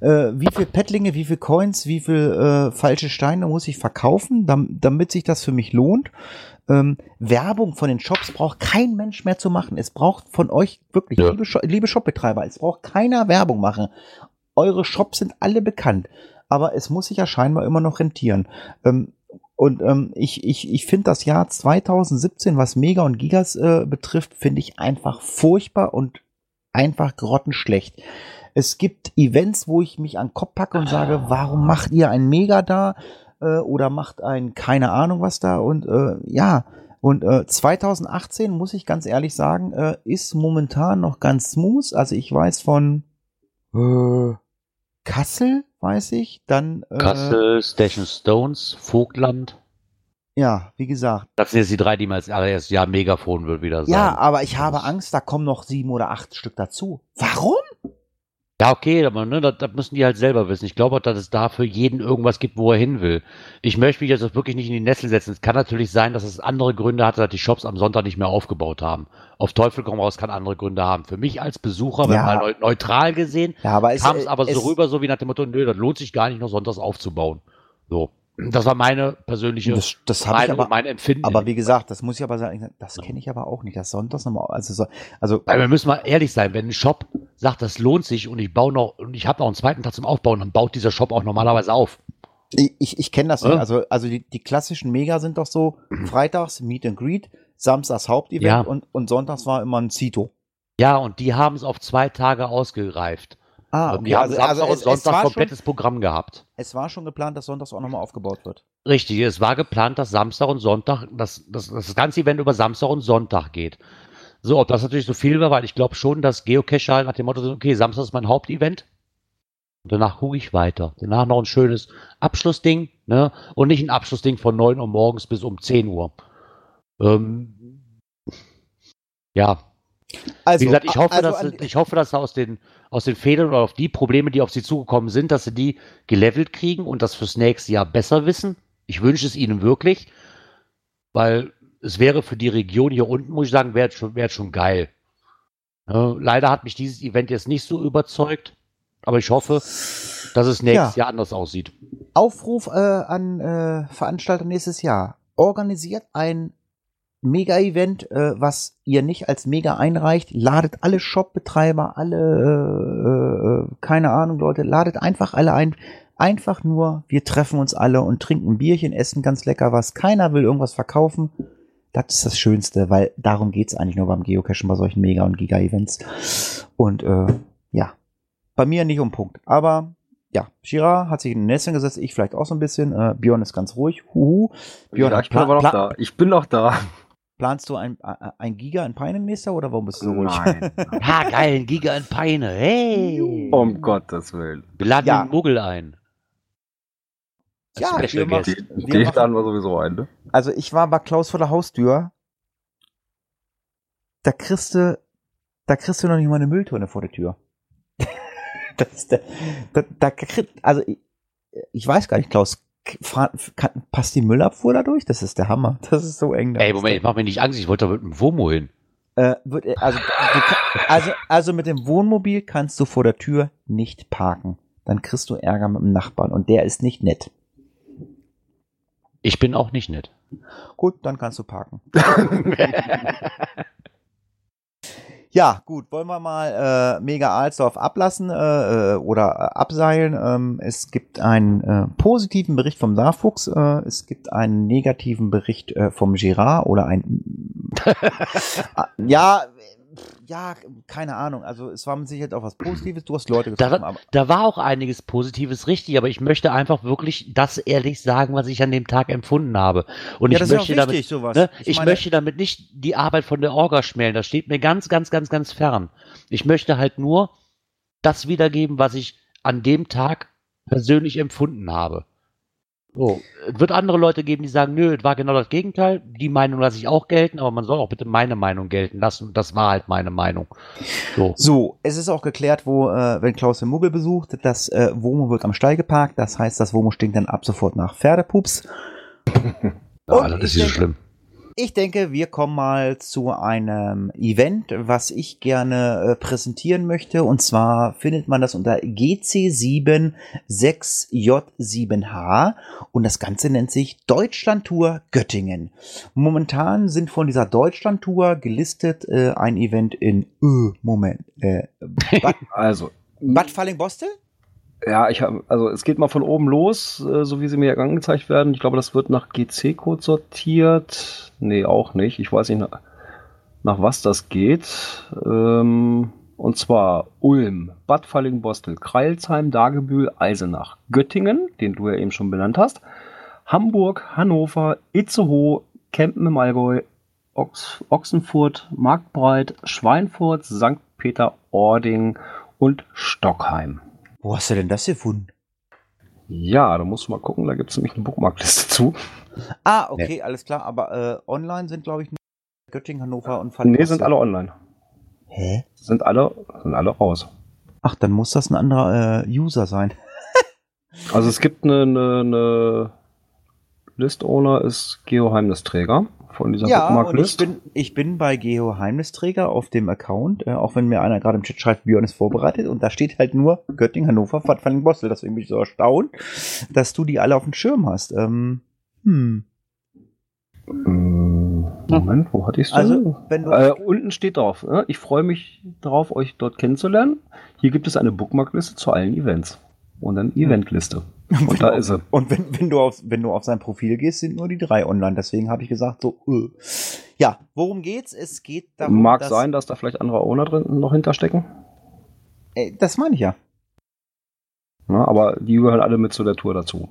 Äh, wie viel Pettlinge, wie viel Coins, wie viel äh, falsche Steine muss ich verkaufen, dam, damit sich das für mich lohnt? Ähm, Werbung von den Shops braucht kein Mensch mehr zu machen. Es braucht von euch wirklich, Ja. liebe, liebe Shopbetreiber, es braucht keiner Werbung machen. Eure Shops sind alle bekannt, aber es muss sich ja scheinbar immer noch rentieren. Ähm, und ähm, ich, ich, ich finde das Jahr 2017, was Mega und Gigas äh, betrifft, finde ich einfach furchtbar und einfach grottenschlecht. Es gibt Events, wo ich mich an den Kopf packe und sage, warum macht ihr ein Mega da äh, oder macht ein keine Ahnung was da und äh, ja. Und äh, 2018 muss ich ganz ehrlich sagen, äh, ist momentan noch ganz smooth. Also ich weiß von äh, Kassel, weiß ich, dann äh, Kassel, Station Stones, Vogtland. Ja, wie gesagt. Das sind jetzt die drei, die man als allererstes Jahr Megafon wird wieder sein. Ja, aber ich habe Angst, da kommen noch sieben oder acht Stück dazu. Warum? Ja, okay, aber ne, das, das müssen die halt selber wissen. Ich glaube auch, dass es da für jeden irgendwas gibt, wo er hin will. Ich möchte mich jetzt wirklich nicht in die Nessel setzen. Es kann natürlich sein, dass es andere Gründe hatte, dass die Shops am Sonntag nicht mehr aufgebaut haben. Auf Teufel komm raus, kann andere Gründe haben. Für mich als Besucher, wenn Ja. mal neu, neutral gesehen, Ja, kam es aber so rüber, so wie nach dem Motto, nö, das lohnt sich gar nicht, noch sonntags aufzubauen. So. Das war meine persönliche Das, das Meinung aber, mein Empfinden. aber wie gesagt, das muss ich aber sagen, das kenne ich aber auch nicht. Das Sonntags nochmal, also so, also Weil wir müssen mal ehrlich sein, wenn ein Shop sagt, das lohnt sich und ich baue noch, und ich habe noch einen zweiten Tag zum Aufbauen, dann baut dieser Shop auch normalerweise auf. Ich, ich, kenne das nicht. Ja. Also, also die, die klassischen Mega sind doch so, freitags Meet and Greet, samstags Hauptevent Ja. und, und sonntags war immer ein Zito. Ja, und die haben es auf zwei Tage ausgereift. Ah, Und die haben Samstag und Sonntag komplettes schon, Programm gehabt. es war schon geplant, dass sonntags auch nochmal aufgebaut wird. Richtig, es war geplant, dass Samstag und Sonntag, dass, dass, dass das ganze Event über Samstag und Sonntag geht. So, ob das natürlich so viel war, weil ich glaube schon, dass Geocacher halt nach dem Motto sind, okay, Samstag ist mein Hauptevent. Und danach gucke ich weiter. Danach noch ein schönes Abschlussding, ne? Und nicht ein Abschlussding von 9 Uhr morgens bis um 10 Uhr. Ähm, ja, Also, Wie gesagt, ich hoffe, also dass, ich hoffe, dass sie aus den, aus den Fehlern oder auf die Probleme, die auf sie zugekommen sind, dass sie die gelevelt kriegen und das fürs nächste Jahr besser wissen. Ich wünsche es ihnen wirklich, weil es wäre für die Region hier unten, muss ich sagen, wäre schon, wäre schon geil. Ja, leider hat mich dieses Event jetzt nicht so überzeugt, aber ich hoffe, dass es nächstes Ja. Jahr anders aussieht. Aufruf äh, an äh, Veranstalter nächstes Jahr. Organisiert ein Mega-Event, äh, was ihr nicht als Mega einreicht. Ladet alle Shop-Betreiber, alle, äh, äh, keine Ahnung, Leute, ladet einfach alle ein. Einfach nur, wir treffen uns alle und trinken ein Bierchen, essen ganz lecker was. Keiner will irgendwas verkaufen. Das ist das Schönste, weil darum geht's eigentlich nur beim Geocachen bei solchen Mega- und Giga-Events. Und äh, ja, bei mir nicht um Punkt. Aber ja, Shira hat sich in den Nesseln gesetzt, ich vielleicht auch so ein bisschen. Äh, Björn ist ganz ruhig. Huhu. Björn, ja, ich bin aber noch da. Ich bin noch da. Planst du ein, ein, ein Giga in Peinen nächster oder warum bist du so ruhig? Nein. [laughs] Ha, geil, ein Giga in Peine. Hey! um Gottes Willen. Wir laden Ja. den Muggel ein. Als Ja, Special wir Guest. machen- Die, wir die machen- laden wir sowieso ein, ne? Also ich war bei Klaus vor der Haustür. Da kriegst du, da kriegst du noch nicht mal eine Mülltonne vor der Tür. [laughs] das ist der, da, da krieg, also ich, ich weiß gar nicht, Klaus, kann, passt die Müllabfuhr da durch? Das ist der Hammer. [laughs] Das ist so eng. Ey, Moment, ich mach mir nicht Angst, ich wollte da mit dem Womo hin. Äh, wird, äh, also, also, also mit dem Wohnmobil kannst du vor der Tür nicht parken. Dann kriegst du Ärger mit dem Nachbarn und der ist nicht nett. Ich bin auch nicht nett. Gut, dann kannst du parken. [laughs] Ja, gut, wollen wir mal äh, Mega Alsdorf ablassen äh, äh, oder äh, abseilen. Ähm, es gibt einen äh, positiven Bericht vom Saarfuchs, äh, es gibt einen negativen Bericht äh, vom Girard oder ein [laughs] Ah, ja, ja, keine Ahnung. Also es war mit Sicherheit auch was Positives. Du hast Leute getroffen, Da, da war auch einiges Positives richtig, aber ich möchte einfach wirklich das ehrlich sagen, was ich an dem Tag empfunden habe. Und ja, ich das ist ja möchte auch damit, wichtig, sowas. ne, ich, meine, möchte damit nicht die Arbeit von der Orga schmälen. Das steht mir ganz, ganz, ganz, ganz fern. Ich möchte halt nur das wiedergeben, was ich an dem Tag persönlich empfunden habe. So, es wird andere Leute geben, die sagen, nö, es war genau das Gegenteil. Die Meinung lasse ich auch gelten, aber man soll auch bitte meine Meinung gelten lassen. Und das war halt meine Meinung. So. So, es ist auch geklärt, wo, äh, wenn Klaus den Muggel besucht, das äh, Womo wird am Stall geparkt. Das heißt, das Womo stinkt dann ab sofort nach Pferdepups. [laughs] Ja, das ist nicht so schlimm. Ich denke, wir kommen mal zu einem Event, was ich gerne äh, präsentieren möchte. Und zwar findet man das unter GC76J7H. Und das Ganze nennt sich Deutschlandtour Göttingen. Momentan sind von dieser Deutschlandtour gelistet äh, ein Event in, äh, Moment, äh, Bad, [laughs] Also, Bad Falling-Bostel? Ja, ich habe, also es geht mal von oben los, äh, so wie sie mir angezeigt werden. Ich glaube, das wird nach GC-Code sortiert. Nee, auch nicht. Ich weiß nicht, nach, nach was das geht. Ähm, und zwar Ulm, Bad Fallingbostel, Kreilsheim, Dagebühl, Eisenach, Göttingen, den du ja eben schon benannt hast, Hamburg, Hannover, Itzehoe, Kempen im Allgäu, Ochs, Ochsenfurt, Marktbreit, Schweinfurt, St. Peter-Ording und Stockheim. Wo hast du denn das gefunden? Ja, da musst du mal gucken, da gibt es nämlich eine Bookmarkliste zu. Ah, okay, alles klar. Aber äh, online sind, glaube ich, nur Göttingen, Hannover und Nee, Falling-Bostel. sind alle online. Hä? Sind alle, sind alle raus. Ach, dann muss das ein anderer äh, User sein. Also es gibt eine, eine, eine List-Owner ist Geoheimnisträger von dieser Ja, und ich Bookmark-List. bin, ich bin bei Geoheimnisträger auf dem Account, äh, auch wenn mir einer gerade im Chat schreibt, Björn ist vorbereitet und da steht halt nur Göttingen, Hannover, Pfaffenling, Bostel. Deswegen bin ich so erstaunt, dass du die alle auf dem Schirm hast. Ähm, hm. Mm, Moment, wo hatte ich es denn? Also, wenn du Äh, unten steht drauf, ne? ich freue mich darauf, euch dort kennenzulernen. Hier gibt es eine Bookmarkliste zu allen Events. Und dann Eventliste. Und da ist sie. Und wenn, wenn, du auf, wenn du auf sein Profil gehst, sind nur die drei online. Deswegen habe ich gesagt, so, äh. ja, worum geht's? Es geht darum, Mag dass, sein, dass da vielleicht andere Owner drin noch hinterstecken. Äh, das meine ich ja. Ja, aber die gehören alle mit zu der Tour dazu.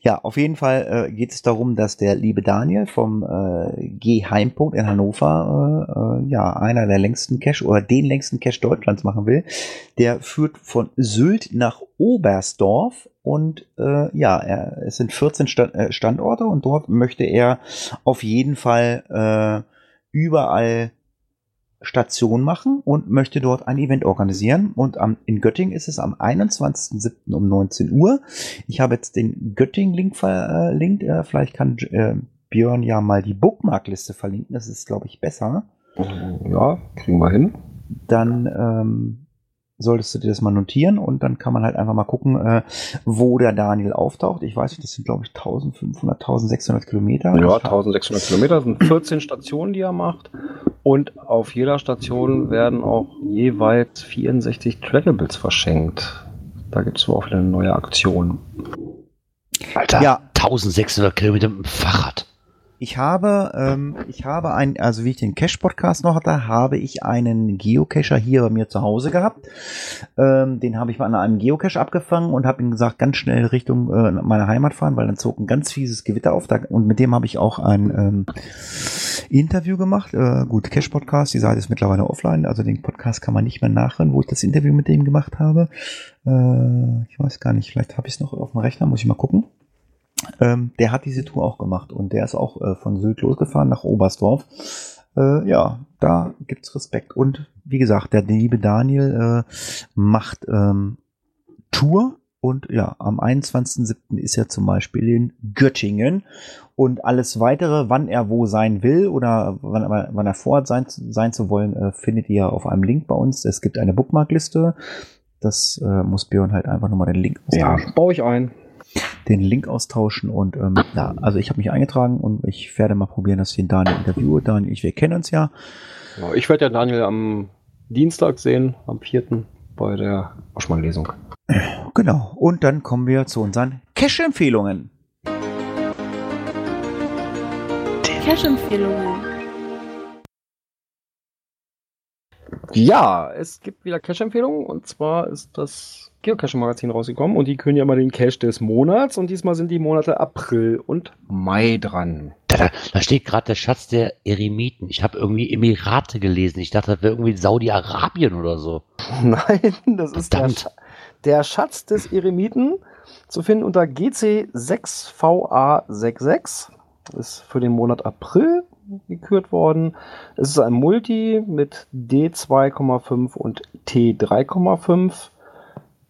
Ja, auf jeden Fall äh, geht es darum, dass der liebe Daniel vom äh, Geheimpunkt in Hannover äh, äh, ja einer der längsten Cache oder den längsten Cache Deutschlands machen will. Der führt von Sylt nach Oberstdorf und äh, ja, er, es sind 14 Sta äh, Standorte und dort möchte er auf jeden Fall äh, überall Station machen und möchte dort ein Event organisieren. Und am, in Göttingen ist es am 21.07. um 19 Uhr. Ich habe jetzt den Göttingen-Link verlinkt. Äh, vielleicht kann äh, Björn ja mal die Bookmarkliste verlinken. Das ist, glaube ich, besser. Ja, kriegen wir hin. Dann ähm, solltest du dir das mal notieren und dann kann man halt einfach mal gucken, äh, wo der Daniel auftaucht. Ich weiß nicht, das sind, glaube ich, 1500, 1600 Kilometer. Ja, Ich hab- 1600 Kilometer das sind 14 Stationen, die er macht. Und auf jeder Station werden auch jeweils 64 Trackables verschenkt. Da gibt es wohl auch wieder eine neue Aktion. Alter, Ja. 1600 Kilometer mit dem Fahrrad. Ich habe, ähm, ich habe ein, also wie ich den Cache-Podcast noch hatte, habe ich einen Geocacher hier bei mir zu Hause gehabt. Ähm, den habe ich mal an einem Geocache abgefangen und habe ihm gesagt, ganz schnell Richtung äh, meine Heimat fahren, weil dann zog ein ganz fieses Gewitter auf. Da, und mit dem habe ich auch ein ähm, Interview gemacht. Äh, gut, Cache-Podcast, die Seite ist mittlerweile offline, also den Podcast kann man nicht mehr nachhören, wo ich das Interview mit dem gemacht habe. Äh, ich weiß gar nicht, vielleicht habe ich es noch auf dem Rechner, muss ich mal gucken. Ähm, der hat diese Tour auch gemacht und der ist auch äh, von Sylt losgefahren nach Oberstdorf. Äh, ja, da gibt's Respekt. Und wie gesagt, der liebe Daniel äh, macht ähm, Tour und ja, am 21.07. ist er zum Beispiel in Göttingen und alles weitere, wann er wo sein will oder wann, wann er vorhat sein, sein zu wollen, äh, findet ihr auf einem Link bei uns. Es gibt eine Bookmarkliste. Das äh, muss Björn halt einfach nochmal den Link Ja, baue ich ein. Den Link austauschen und ähm, ja, also ich habe mich eingetragen und ich werde mal probieren, dass ich den Daniel interviewe. Daniel, ich, wir kennen uns ja. Ja, ich werde ja Daniel am Dienstag sehen, am 4. bei der Oschmann-Lesung. Genau. Und dann kommen wir zu unseren Cash-Empfehlungen. Cash-Empfehlungen. Ja, es gibt wieder Cache-Empfehlungen und zwar ist das Geocaching-Magazin rausgekommen und die können ja immer den Cache des Monats und diesmal sind die Monate April und Mai dran. Da, da, da steht gerade der Schatz der Eremiten. Ich habe irgendwie Emirate gelesen. Ich dachte, das wäre irgendwie Saudi-Arabien oder so. [laughs] Nein, das ist der. Sch der Schatz des Eremiten zu finden unter GC6VA66. Ist für den Monat April gekürt worden. Es ist ein Multi mit D2,5 und T3,5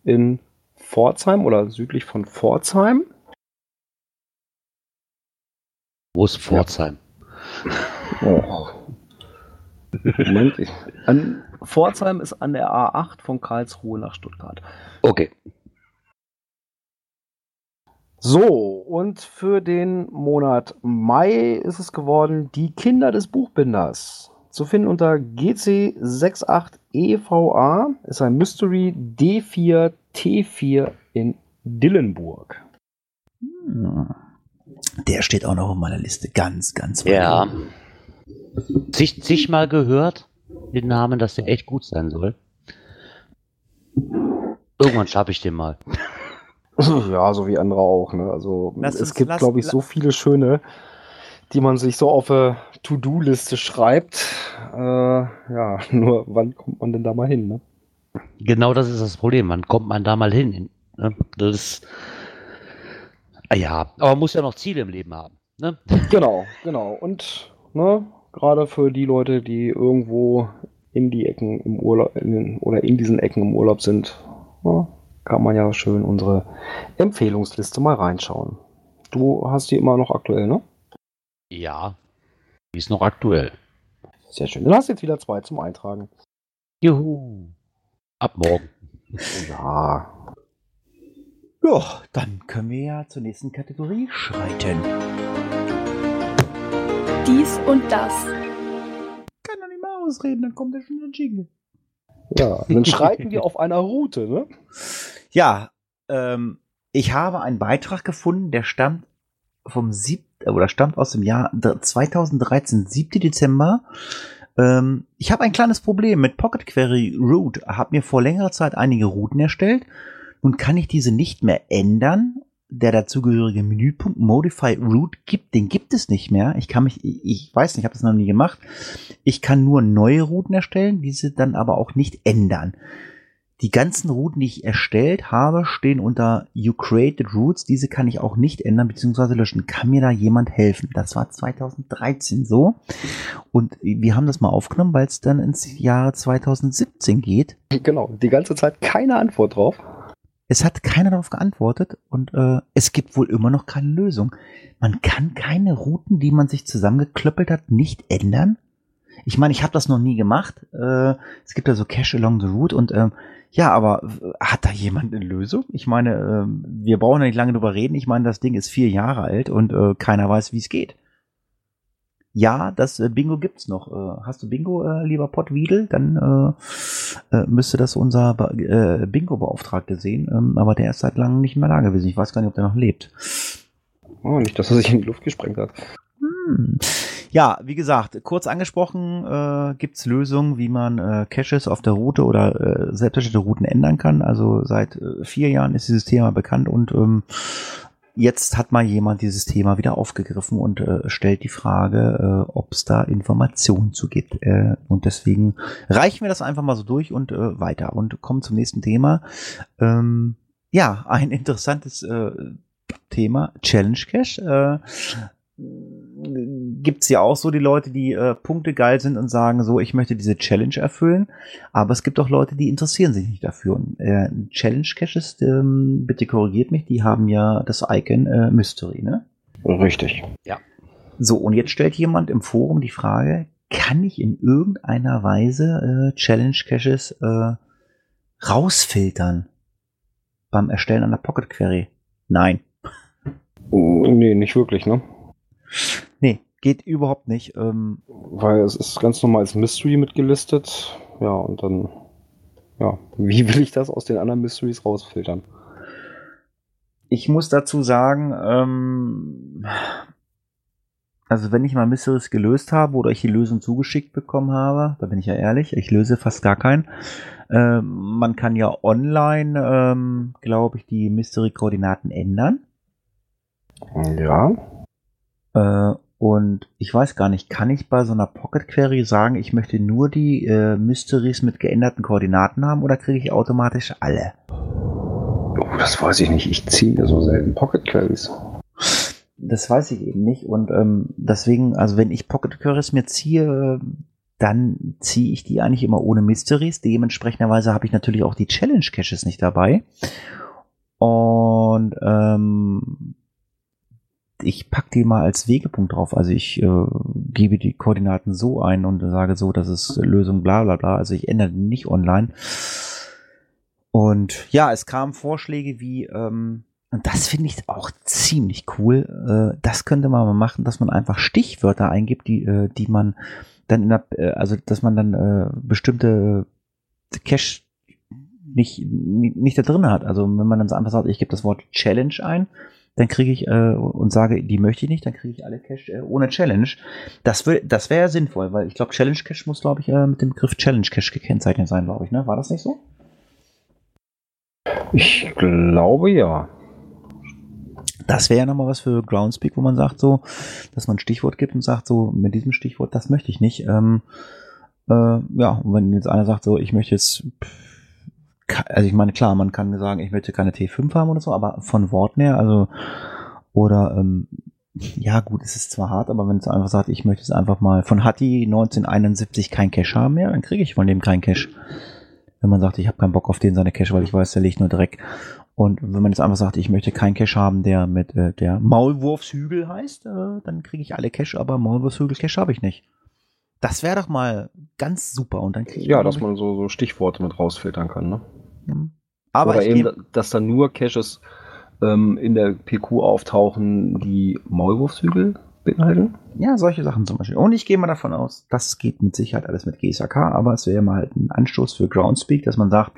in Pforzheim oder südlich von Pforzheim. Wo ist Pforzheim? Oh. Moment. ich- An, Pforzheim ist an der A8 von Karlsruhe nach Stuttgart. Okay. So, und für den Monat Mai ist es geworden Die Kinder des Buchbinders. Zu finden unter GC68EVA ist ein Mystery D4T4 in Dillenburg. Hm. Der steht auch noch auf meiner Liste. Ganz, ganz weit Ja. oben. Zig, zigmal gehört, den Namen, dass der echt gut sein soll. Irgendwann schaffe ich den mal. [laughs] Ja, so wie andere auch. Ne? Also Lass es uns- gibt, glaube ich, so viele schöne, die man sich so auf eine To-Do-Liste schreibt. Äh, ja, [laughs] nur wann kommt man denn da mal hin? Ne? Genau das ist das Problem. Wann kommt man da mal hin? Ne? Das ist, Ah ja, aber man muss ja noch Ziele im Leben haben. Ne? [laughs] Genau, genau. Und ne, gerade für die Leute, die irgendwo in die Ecken im Urlaub in den, oder in diesen Ecken im Urlaub sind, ja, kann man ja schön unsere Empfehlungsliste mal reinschauen. Du hast die immer noch aktuell, ne? Ja, die ist noch aktuell. Sehr schön. Dann hast du jetzt wieder zwei zum Eintragen. Juhu. Ab morgen. [laughs] Ja. Ja, dann können wir ja zur nächsten Kategorie schreiten. Dies und das. Kann doch nicht mal ausreden, dann kommt ja schon der Jingle. Ja, dann schreiten wir auf einer Route, ne? Ja, ähm, ich habe einen Beitrag gefunden, der stammt vom 7. oder stammt aus dem Jahr 2013, 7. Dezember. Ähm, ich habe ein kleines Problem mit Pocket Query Root. Habe mir vor längerer Zeit einige Routen erstellt. Nun kann ich diese nicht mehr ändern. Der dazugehörige Menüpunkt Modify Root gibt, den gibt es nicht mehr. Ich kann mich, ich, ich weiß nicht, ich habe das noch nie gemacht. Ich kann nur neue Routen erstellen, diese dann aber auch nicht ändern. Die ganzen Routen, die ich erstellt habe, stehen unter You Created Routes. Diese kann ich auch nicht ändern bzw. löschen. Kann mir da jemand helfen? Das war 2013 so. Und wir haben das mal aufgenommen, weil es dann ins Jahr 2017 geht. Genau, die ganze Zeit keine Antwort drauf. Es hat keiner darauf geantwortet und äh, es gibt wohl immer noch keine Lösung. Man kann keine Routen, die man sich zusammengeklöppelt hat, nicht ändern. Ich meine, ich habe das noch nie gemacht. Äh, es gibt ja so Cache along the route und ähm, ja, aber äh, hat da jemand eine Lösung? Ich meine, äh, wir brauchen ja nicht lange drüber reden. Ich meine, das Ding ist vier Jahre alt und äh, keiner weiß, wie es geht. Ja, das äh, Bingo gibt's noch. Äh, hast du Bingo, äh, lieber Pottwiedel? Dann äh, müsste das unser Be Bingo-Beauftragte sehen. Ähm, aber der ist seit langem nicht mehr da gewesen. Ich weiß gar nicht, ob der noch lebt. Oh, nicht, dass er sich in die Luft gesprengt hat. Hm. Ja, wie gesagt, kurz angesprochen äh, gibt's Lösungen, wie man äh, Caches auf der Route oder äh, selbsterstellte Routen ändern kann. Also seit äh, vier Jahren ist dieses Thema bekannt und ähm, jetzt hat mal jemand dieses Thema wieder aufgegriffen und äh, stellt die Frage, äh, ob es da Informationen zu gibt. Äh, und deswegen reichen wir das einfach mal so durch und äh, weiter und kommen zum nächsten Thema. Ähm, ja, ein interessantes äh, Thema, Challenge Cache. Äh, gibt's ja auch so die Leute, die äh, Punkte geil sind und sagen so, ich möchte diese Challenge erfüllen. Aber es gibt auch Leute, die interessieren sich nicht dafür. Und, äh, Challenge Caches, ähm, bitte korrigiert mich, die haben ja das Icon äh, Mystery, ne? Richtig. Ja. So, und jetzt stellt jemand im Forum die Frage, kann ich in irgendeiner Weise äh, Challenge Caches äh, rausfiltern beim Erstellen einer Pocket Query? Nein. Oh, nee, nicht wirklich, ne? Nee, geht überhaupt nicht. Ähm, Weil es ist ganz normal als Mystery mitgelistet. Ja, und dann, ja, wie will ich das aus den anderen Mysteries rausfiltern? ich muss dazu sagen, ähm, also wenn ich mal Mysteries gelöst habe oder ich die Lösung zugeschickt bekommen habe, da bin ich ja ehrlich, ich löse fast gar keinen. Ähm, man kann ja online, ähm, glaube ich, die Mystery-Koordinaten ändern. Ja. Äh, und ich weiß gar nicht, kann ich bei so einer Pocket Query sagen, ich möchte nur die äh, Mysteries mit geänderten Koordinaten haben oder kriege ich automatisch alle? Oh, das weiß ich nicht. Ich ziehe mir so selten Pocket Queries. Das weiß ich eben nicht. Und ähm, deswegen, also wenn ich Pocket Queries mir ziehe, dann ziehe ich die eigentlich immer ohne Mysteries. Dementsprechenderweise habe ich natürlich auch die Challenge Caches nicht dabei. Und ähm, ich pack die mal als Wegepunkt drauf. Also ich äh, gebe die Koordinaten so ein und sage so, das ist Lösung bla bla bla. Also ich ändere die nicht online. Und ja, es kamen Vorschläge wie, ähm, und das finde ich auch ziemlich cool, äh, das könnte man mal machen, dass man einfach Stichwörter eingibt, die, äh, die man dann in der, äh, also dass man dann äh, bestimmte Cache nicht, nicht, nicht da drin hat. Also wenn man dann so einfach sagt, ich gebe das Wort Challenge ein, dann kriege ich äh, und sage, die möchte ich nicht, dann kriege ich alle Cache äh, ohne Challenge. Das, das wäre sinnvoll, weil ich glaube, Challenge Cache muss, glaube ich, äh, mit dem Begriff Challenge Cache gekennzeichnet sein, glaube ich. Ne? War das nicht so? Ich glaube ja. Das wäre ja nochmal was für Groundspeak, wo man sagt so, dass man ein Stichwort gibt und sagt so, mit diesem Stichwort, das möchte ich nicht. Ähm, äh, ja, und wenn jetzt einer sagt so, ich möchte jetzt, pff, also ich meine, klar, man kann sagen, ich möchte keine T5 haben oder so, aber von Worten her, also, oder ähm, Ja, gut, es ist zwar hart, aber wenn es einfach sagt, ich möchte es einfach mal von Hatti 1971 kein Cash haben mehr, dann kriege ich von dem kein Cash. Wenn man sagt, ich habe keinen Bock auf den seine Cash, weil ich weiß, der liegt nur Dreck. Und wenn man jetzt einfach sagt, ich möchte keinen Cash haben, der mit äh, der Maulwurfshügel heißt, äh, dann kriege ich alle Cash, aber Maulwurfshügel Cash habe ich nicht. Das wäre doch mal ganz super. Und dann Ja, dass man so, so Stichworte mit rausfiltern kann, ne? Hm. Aber Oder eben, dass da nur Caches ähm, in der PQ auftauchen, die Maulwurfshügel beinhalten. Ja, solche Sachen zum Beispiel. Und ich gehe mal davon aus, das geht mit Sicherheit alles mit GSAK, aber es wäre mal halt ein Anstoß für Groundspeak, dass man sagt,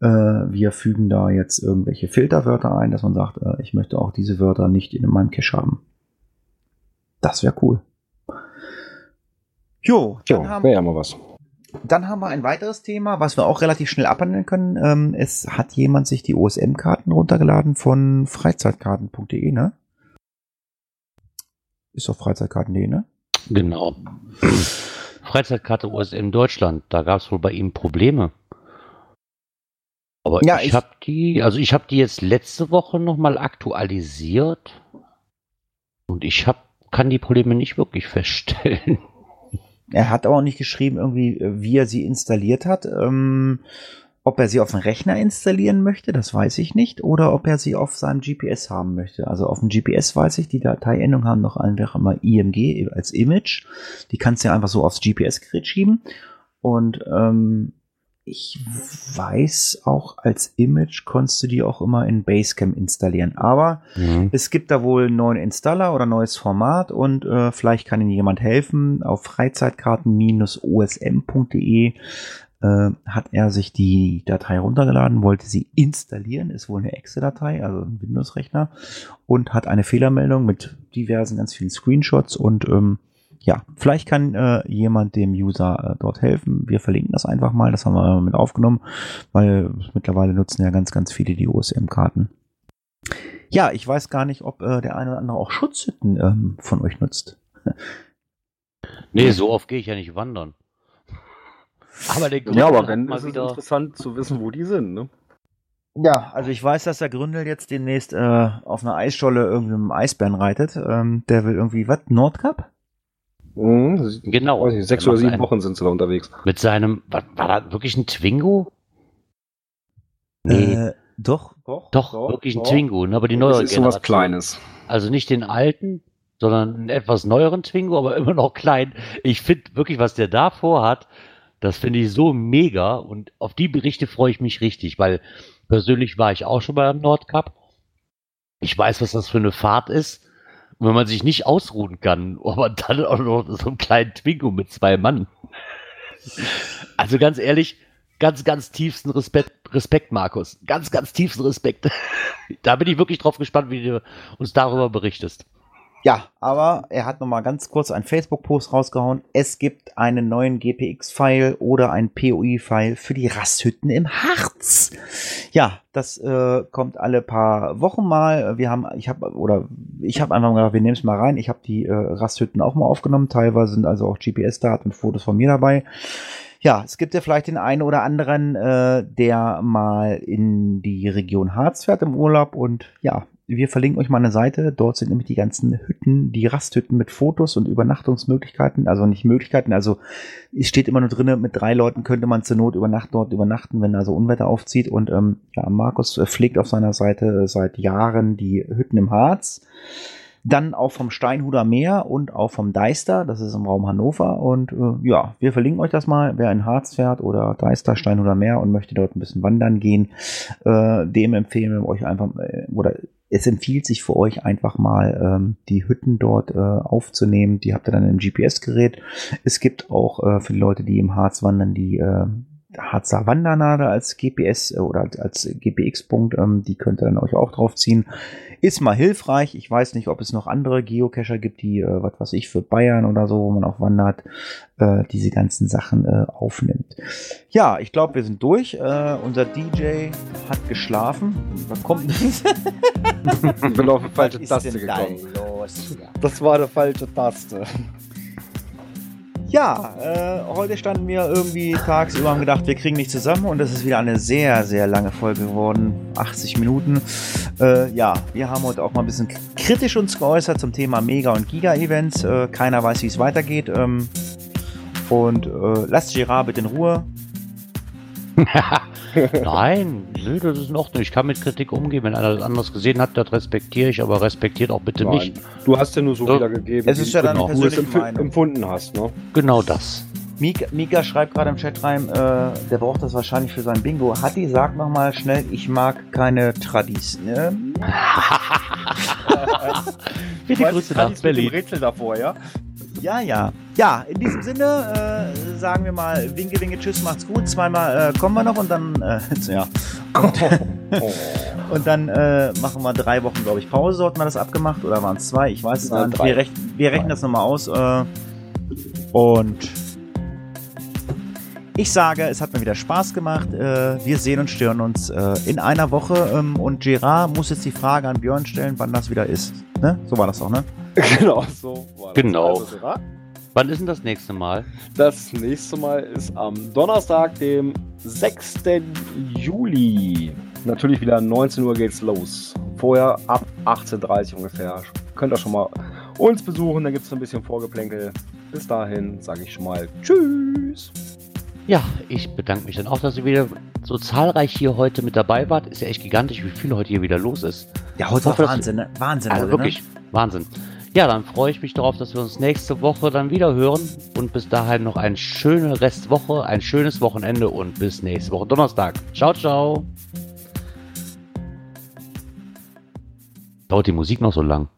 äh, wir fügen da jetzt irgendwelche Filterwörter ein, dass man sagt, äh, ich möchte auch diese Wörter nicht in meinem Cache haben. Das wäre cool. Jo, dann, Ja, haben, wäre ja mal was. dann haben wir ein weiteres Thema, was wir auch relativ schnell abhandeln können. Ähm, es hat jemand sich die OSM-Karten runtergeladen von freizeitkarten.de, ne? Ist auf freizeitkarten.de, ne? Genau. Freizeitkarte USM Deutschland, da gab es wohl bei ihm Probleme. Aber Ja, ich, ich- habe die, also ich habe die jetzt letzte Woche nochmal aktualisiert und ich hab, kann die Probleme nicht wirklich feststellen. Er hat aber auch nicht geschrieben, irgendwie, äh, wie er sie installiert hat. Ähm, ob er sie auf dem Rechner installieren möchte, das weiß ich nicht. Oder ob er sie auf seinem GPS haben möchte. Also auf dem GPS weiß ich, die Dateiendung haben noch einfach immer IMG als Image. Die kannst du ja einfach so aufs GPS-Gerät schieben. Und ähm, ich weiß auch, als Image konntest du die auch immer in Basecamp installieren. Aber Mhm. es gibt da wohl einen neuen Installer oder neues Format und äh, vielleicht kann Ihnen jemand helfen. Auf freizeitkarten-osm.de äh, hat er sich die Datei runtergeladen, wollte sie installieren, ist wohl eine Exe-Datei, also ein Windows-Rechner und hat eine Fehlermeldung mit diversen ganz vielen Screenshots und ähm, ja, vielleicht kann äh, jemand dem User äh, dort helfen. Wir verlinken das einfach mal, das haben wir mit aufgenommen, weil mittlerweile nutzen ja ganz, ganz viele die OSM-Karten. Ja, ich weiß gar nicht, ob äh, der eine oder andere auch Schutzhütten ähm, von euch nutzt. Nee, so oft gehe ich ja nicht wandern. [laughs] Aber der Grund Ja, aber mal ist es wieder. interessant zu wissen, wo die sind, ne? Ja, also ich weiß, dass der Gründel jetzt demnächst äh, auf einer Eisscholle irgendwie mit einem Eisbären reitet. Ähm, der will irgendwie, was, Nordkap? Mhm, das- Genau. Weiß nicht, sechs Der oder sieben einen- Wochen sind sie da unterwegs. Mit seinem, war, war das wirklich ein Twingo? Nee, Äh, doch, doch. doch, wirklich ein Twingo, ne, aber die Das neuere ist so was Generation. Kleines. Also nicht den alten, sondern einen etwas neueren Twingo, aber immer noch klein. Ich finde wirklich, was der da vorhat, das finde ich so mega und auf die Berichte freue ich mich richtig, weil persönlich war ich auch schon beim Nordcup. Ich weiß, was das für eine Fahrt ist. Wenn man sich nicht ausruhen kann, [laughs] aber dann auch noch so einen kleinen Twingo mit zwei Mann. Also ganz ehrlich, ganz, ganz tiefsten Respekt, Respekt, Markus. Ganz, ganz tiefsten Respekt. [laughs] Da bin ich wirklich drauf gespannt, wie du uns darüber berichtest. Ja, aber er hat nochmal ganz kurz einen Facebook-Post rausgehauen. Es gibt einen neuen GPX-File oder ein POI-File für die Rasthütten im Harz. Ja, das äh, kommt alle paar Wochen mal. Wir haben, ich habe oder ich habe einfach mal gedacht, wir nehmen es mal rein. Ich habe die äh, Rasthütten auch mal aufgenommen. Teilweise sind also auch GPS-Daten und Fotos von mir dabei. Ja, es gibt ja vielleicht den einen oder anderen, äh, der mal in die Region Harz fährt im Urlaub und ja, wir verlinken euch mal eine Seite. Dort sind nämlich die ganzen Hütten, die Rasthütten mit Fotos und Übernachtungsmöglichkeiten. Also nicht Möglichkeiten, also es steht immer nur drinne, mit drei Leuten könnte man zur Not über Nacht dort übernachten, wenn also Unwetter aufzieht. Und ähm, ja, Markus äh, pflegt auf seiner Seite seit Jahren die Hütten im Harz. Dann auch vom Steinhuder Meer und auch vom Deister, das ist im Raum Hannover. Und äh, ja, wir verlinken euch das mal, wer in Harz fährt oder Deister, Steinhuder Meer und möchte dort ein bisschen wandern gehen, äh, dem empfehlen wir euch einfach, äh, oder es empfiehlt sich für euch einfach mal ähm, die Hütten dort äh, aufzunehmen. Die habt ihr dann im GPS-Gerät. Es gibt auch äh, für die Leute, die im Harz wandern, die äh, Harzer Wandernadel als GPS äh, oder als, als GPX-Punkt. Ähm, die könnt ihr dann euch auch draufziehen. Ist mal hilfreich. Ich weiß nicht, ob es noch andere Geocacher gibt, die, äh, was weiß ich, für Bayern oder so, wo man auch wandert, äh, diese ganzen Sachen äh, aufnimmt. Ja, ich glaube, wir sind durch. Äh, unser DJ hat geschlafen. Was kommt [laughs] Ich bin auf die falsche Taste da gekommen. los? Das war eine falsche Taste. Ja, äh, heute standen wir irgendwie tagsüber und gedacht, wir kriegen nicht zusammen und es ist wieder eine sehr, sehr lange Folge geworden. 80 Minuten. Äh, ja, wir haben heute auch mal ein bisschen kritisch uns geäußert zum Thema Mega- und Giga-Events. Äh, keiner weiß, wie es weitergeht. Ähm, und äh, lasst Gerard bitte in Ruhe. [laughs] Nein, nö, das ist in Ordnung. Ich kann mit Kritik umgehen. Wenn einer das anders gesehen hat, das respektiere ich, aber respektiert auch bitte Nein, mich. Du hast ja nur so Ja. wiedergegeben, Es ist ja deine du es persönliche empf Meinung. empfunden hast. Ne? Genau das. Mika, Mika schreibt gerade im Chat rein, äh, der braucht das wahrscheinlich für sein Bingo. Hatti, sag nochmal schnell, ich mag keine Tradis. Ne? [laughs] Bitte Grüße nach Berlin. Rätsel davor, ja? Ja, ja. Ja, in diesem Sinne äh, sagen wir mal Winke, Winke, Tschüss, macht's gut. Zweimal äh, kommen wir noch und dann, äh, [laughs] ja. Und, [laughs] und dann äh, machen wir drei Wochen, glaube ich, Pause. Hatten wir das abgemacht oder waren es zwei? Ich weiß es Nein, nicht. Wir, rech wir rechnen das nochmal aus. Äh, und ich sage, es hat mir wieder Spaß gemacht. Äh, wir sehen und stören uns äh, in einer Woche. Ähm, und Gerard muss jetzt die Frage an Björn stellen, wann das wieder ist. Ne? So war das auch, ne? [laughs] genau, so war das. Genau. Also, Gerard, Wann ist denn das nächste Mal? Das nächste Mal ist am Donnerstag, dem 6. Juli. Natürlich wieder 19 Uhr geht's los. Vorher ab 18.30 Uhr ungefähr. Könnt ihr schon mal uns besuchen, da gibt's ein bisschen Vorgeplänkel. Bis dahin sage ich schon mal Tschüss. Ja, ich bedanke mich dann auch, dass ihr wieder so zahlreich hier heute mit dabei wart. Ist ja echt gigantisch, wie viel heute hier wieder los ist. Ja, heute hoffe, war Wahnsinn, ne? Wahnsinn. Also heute, wirklich, Wahnsinn. Ja, dann freue ich mich darauf, dass wir uns nächste Woche dann wieder hören. Und bis dahin noch eine schöne Restwoche, ein schönes Wochenende und bis nächste Woche Donnerstag. Ciao, ciao. Dauert die Musik noch so lang?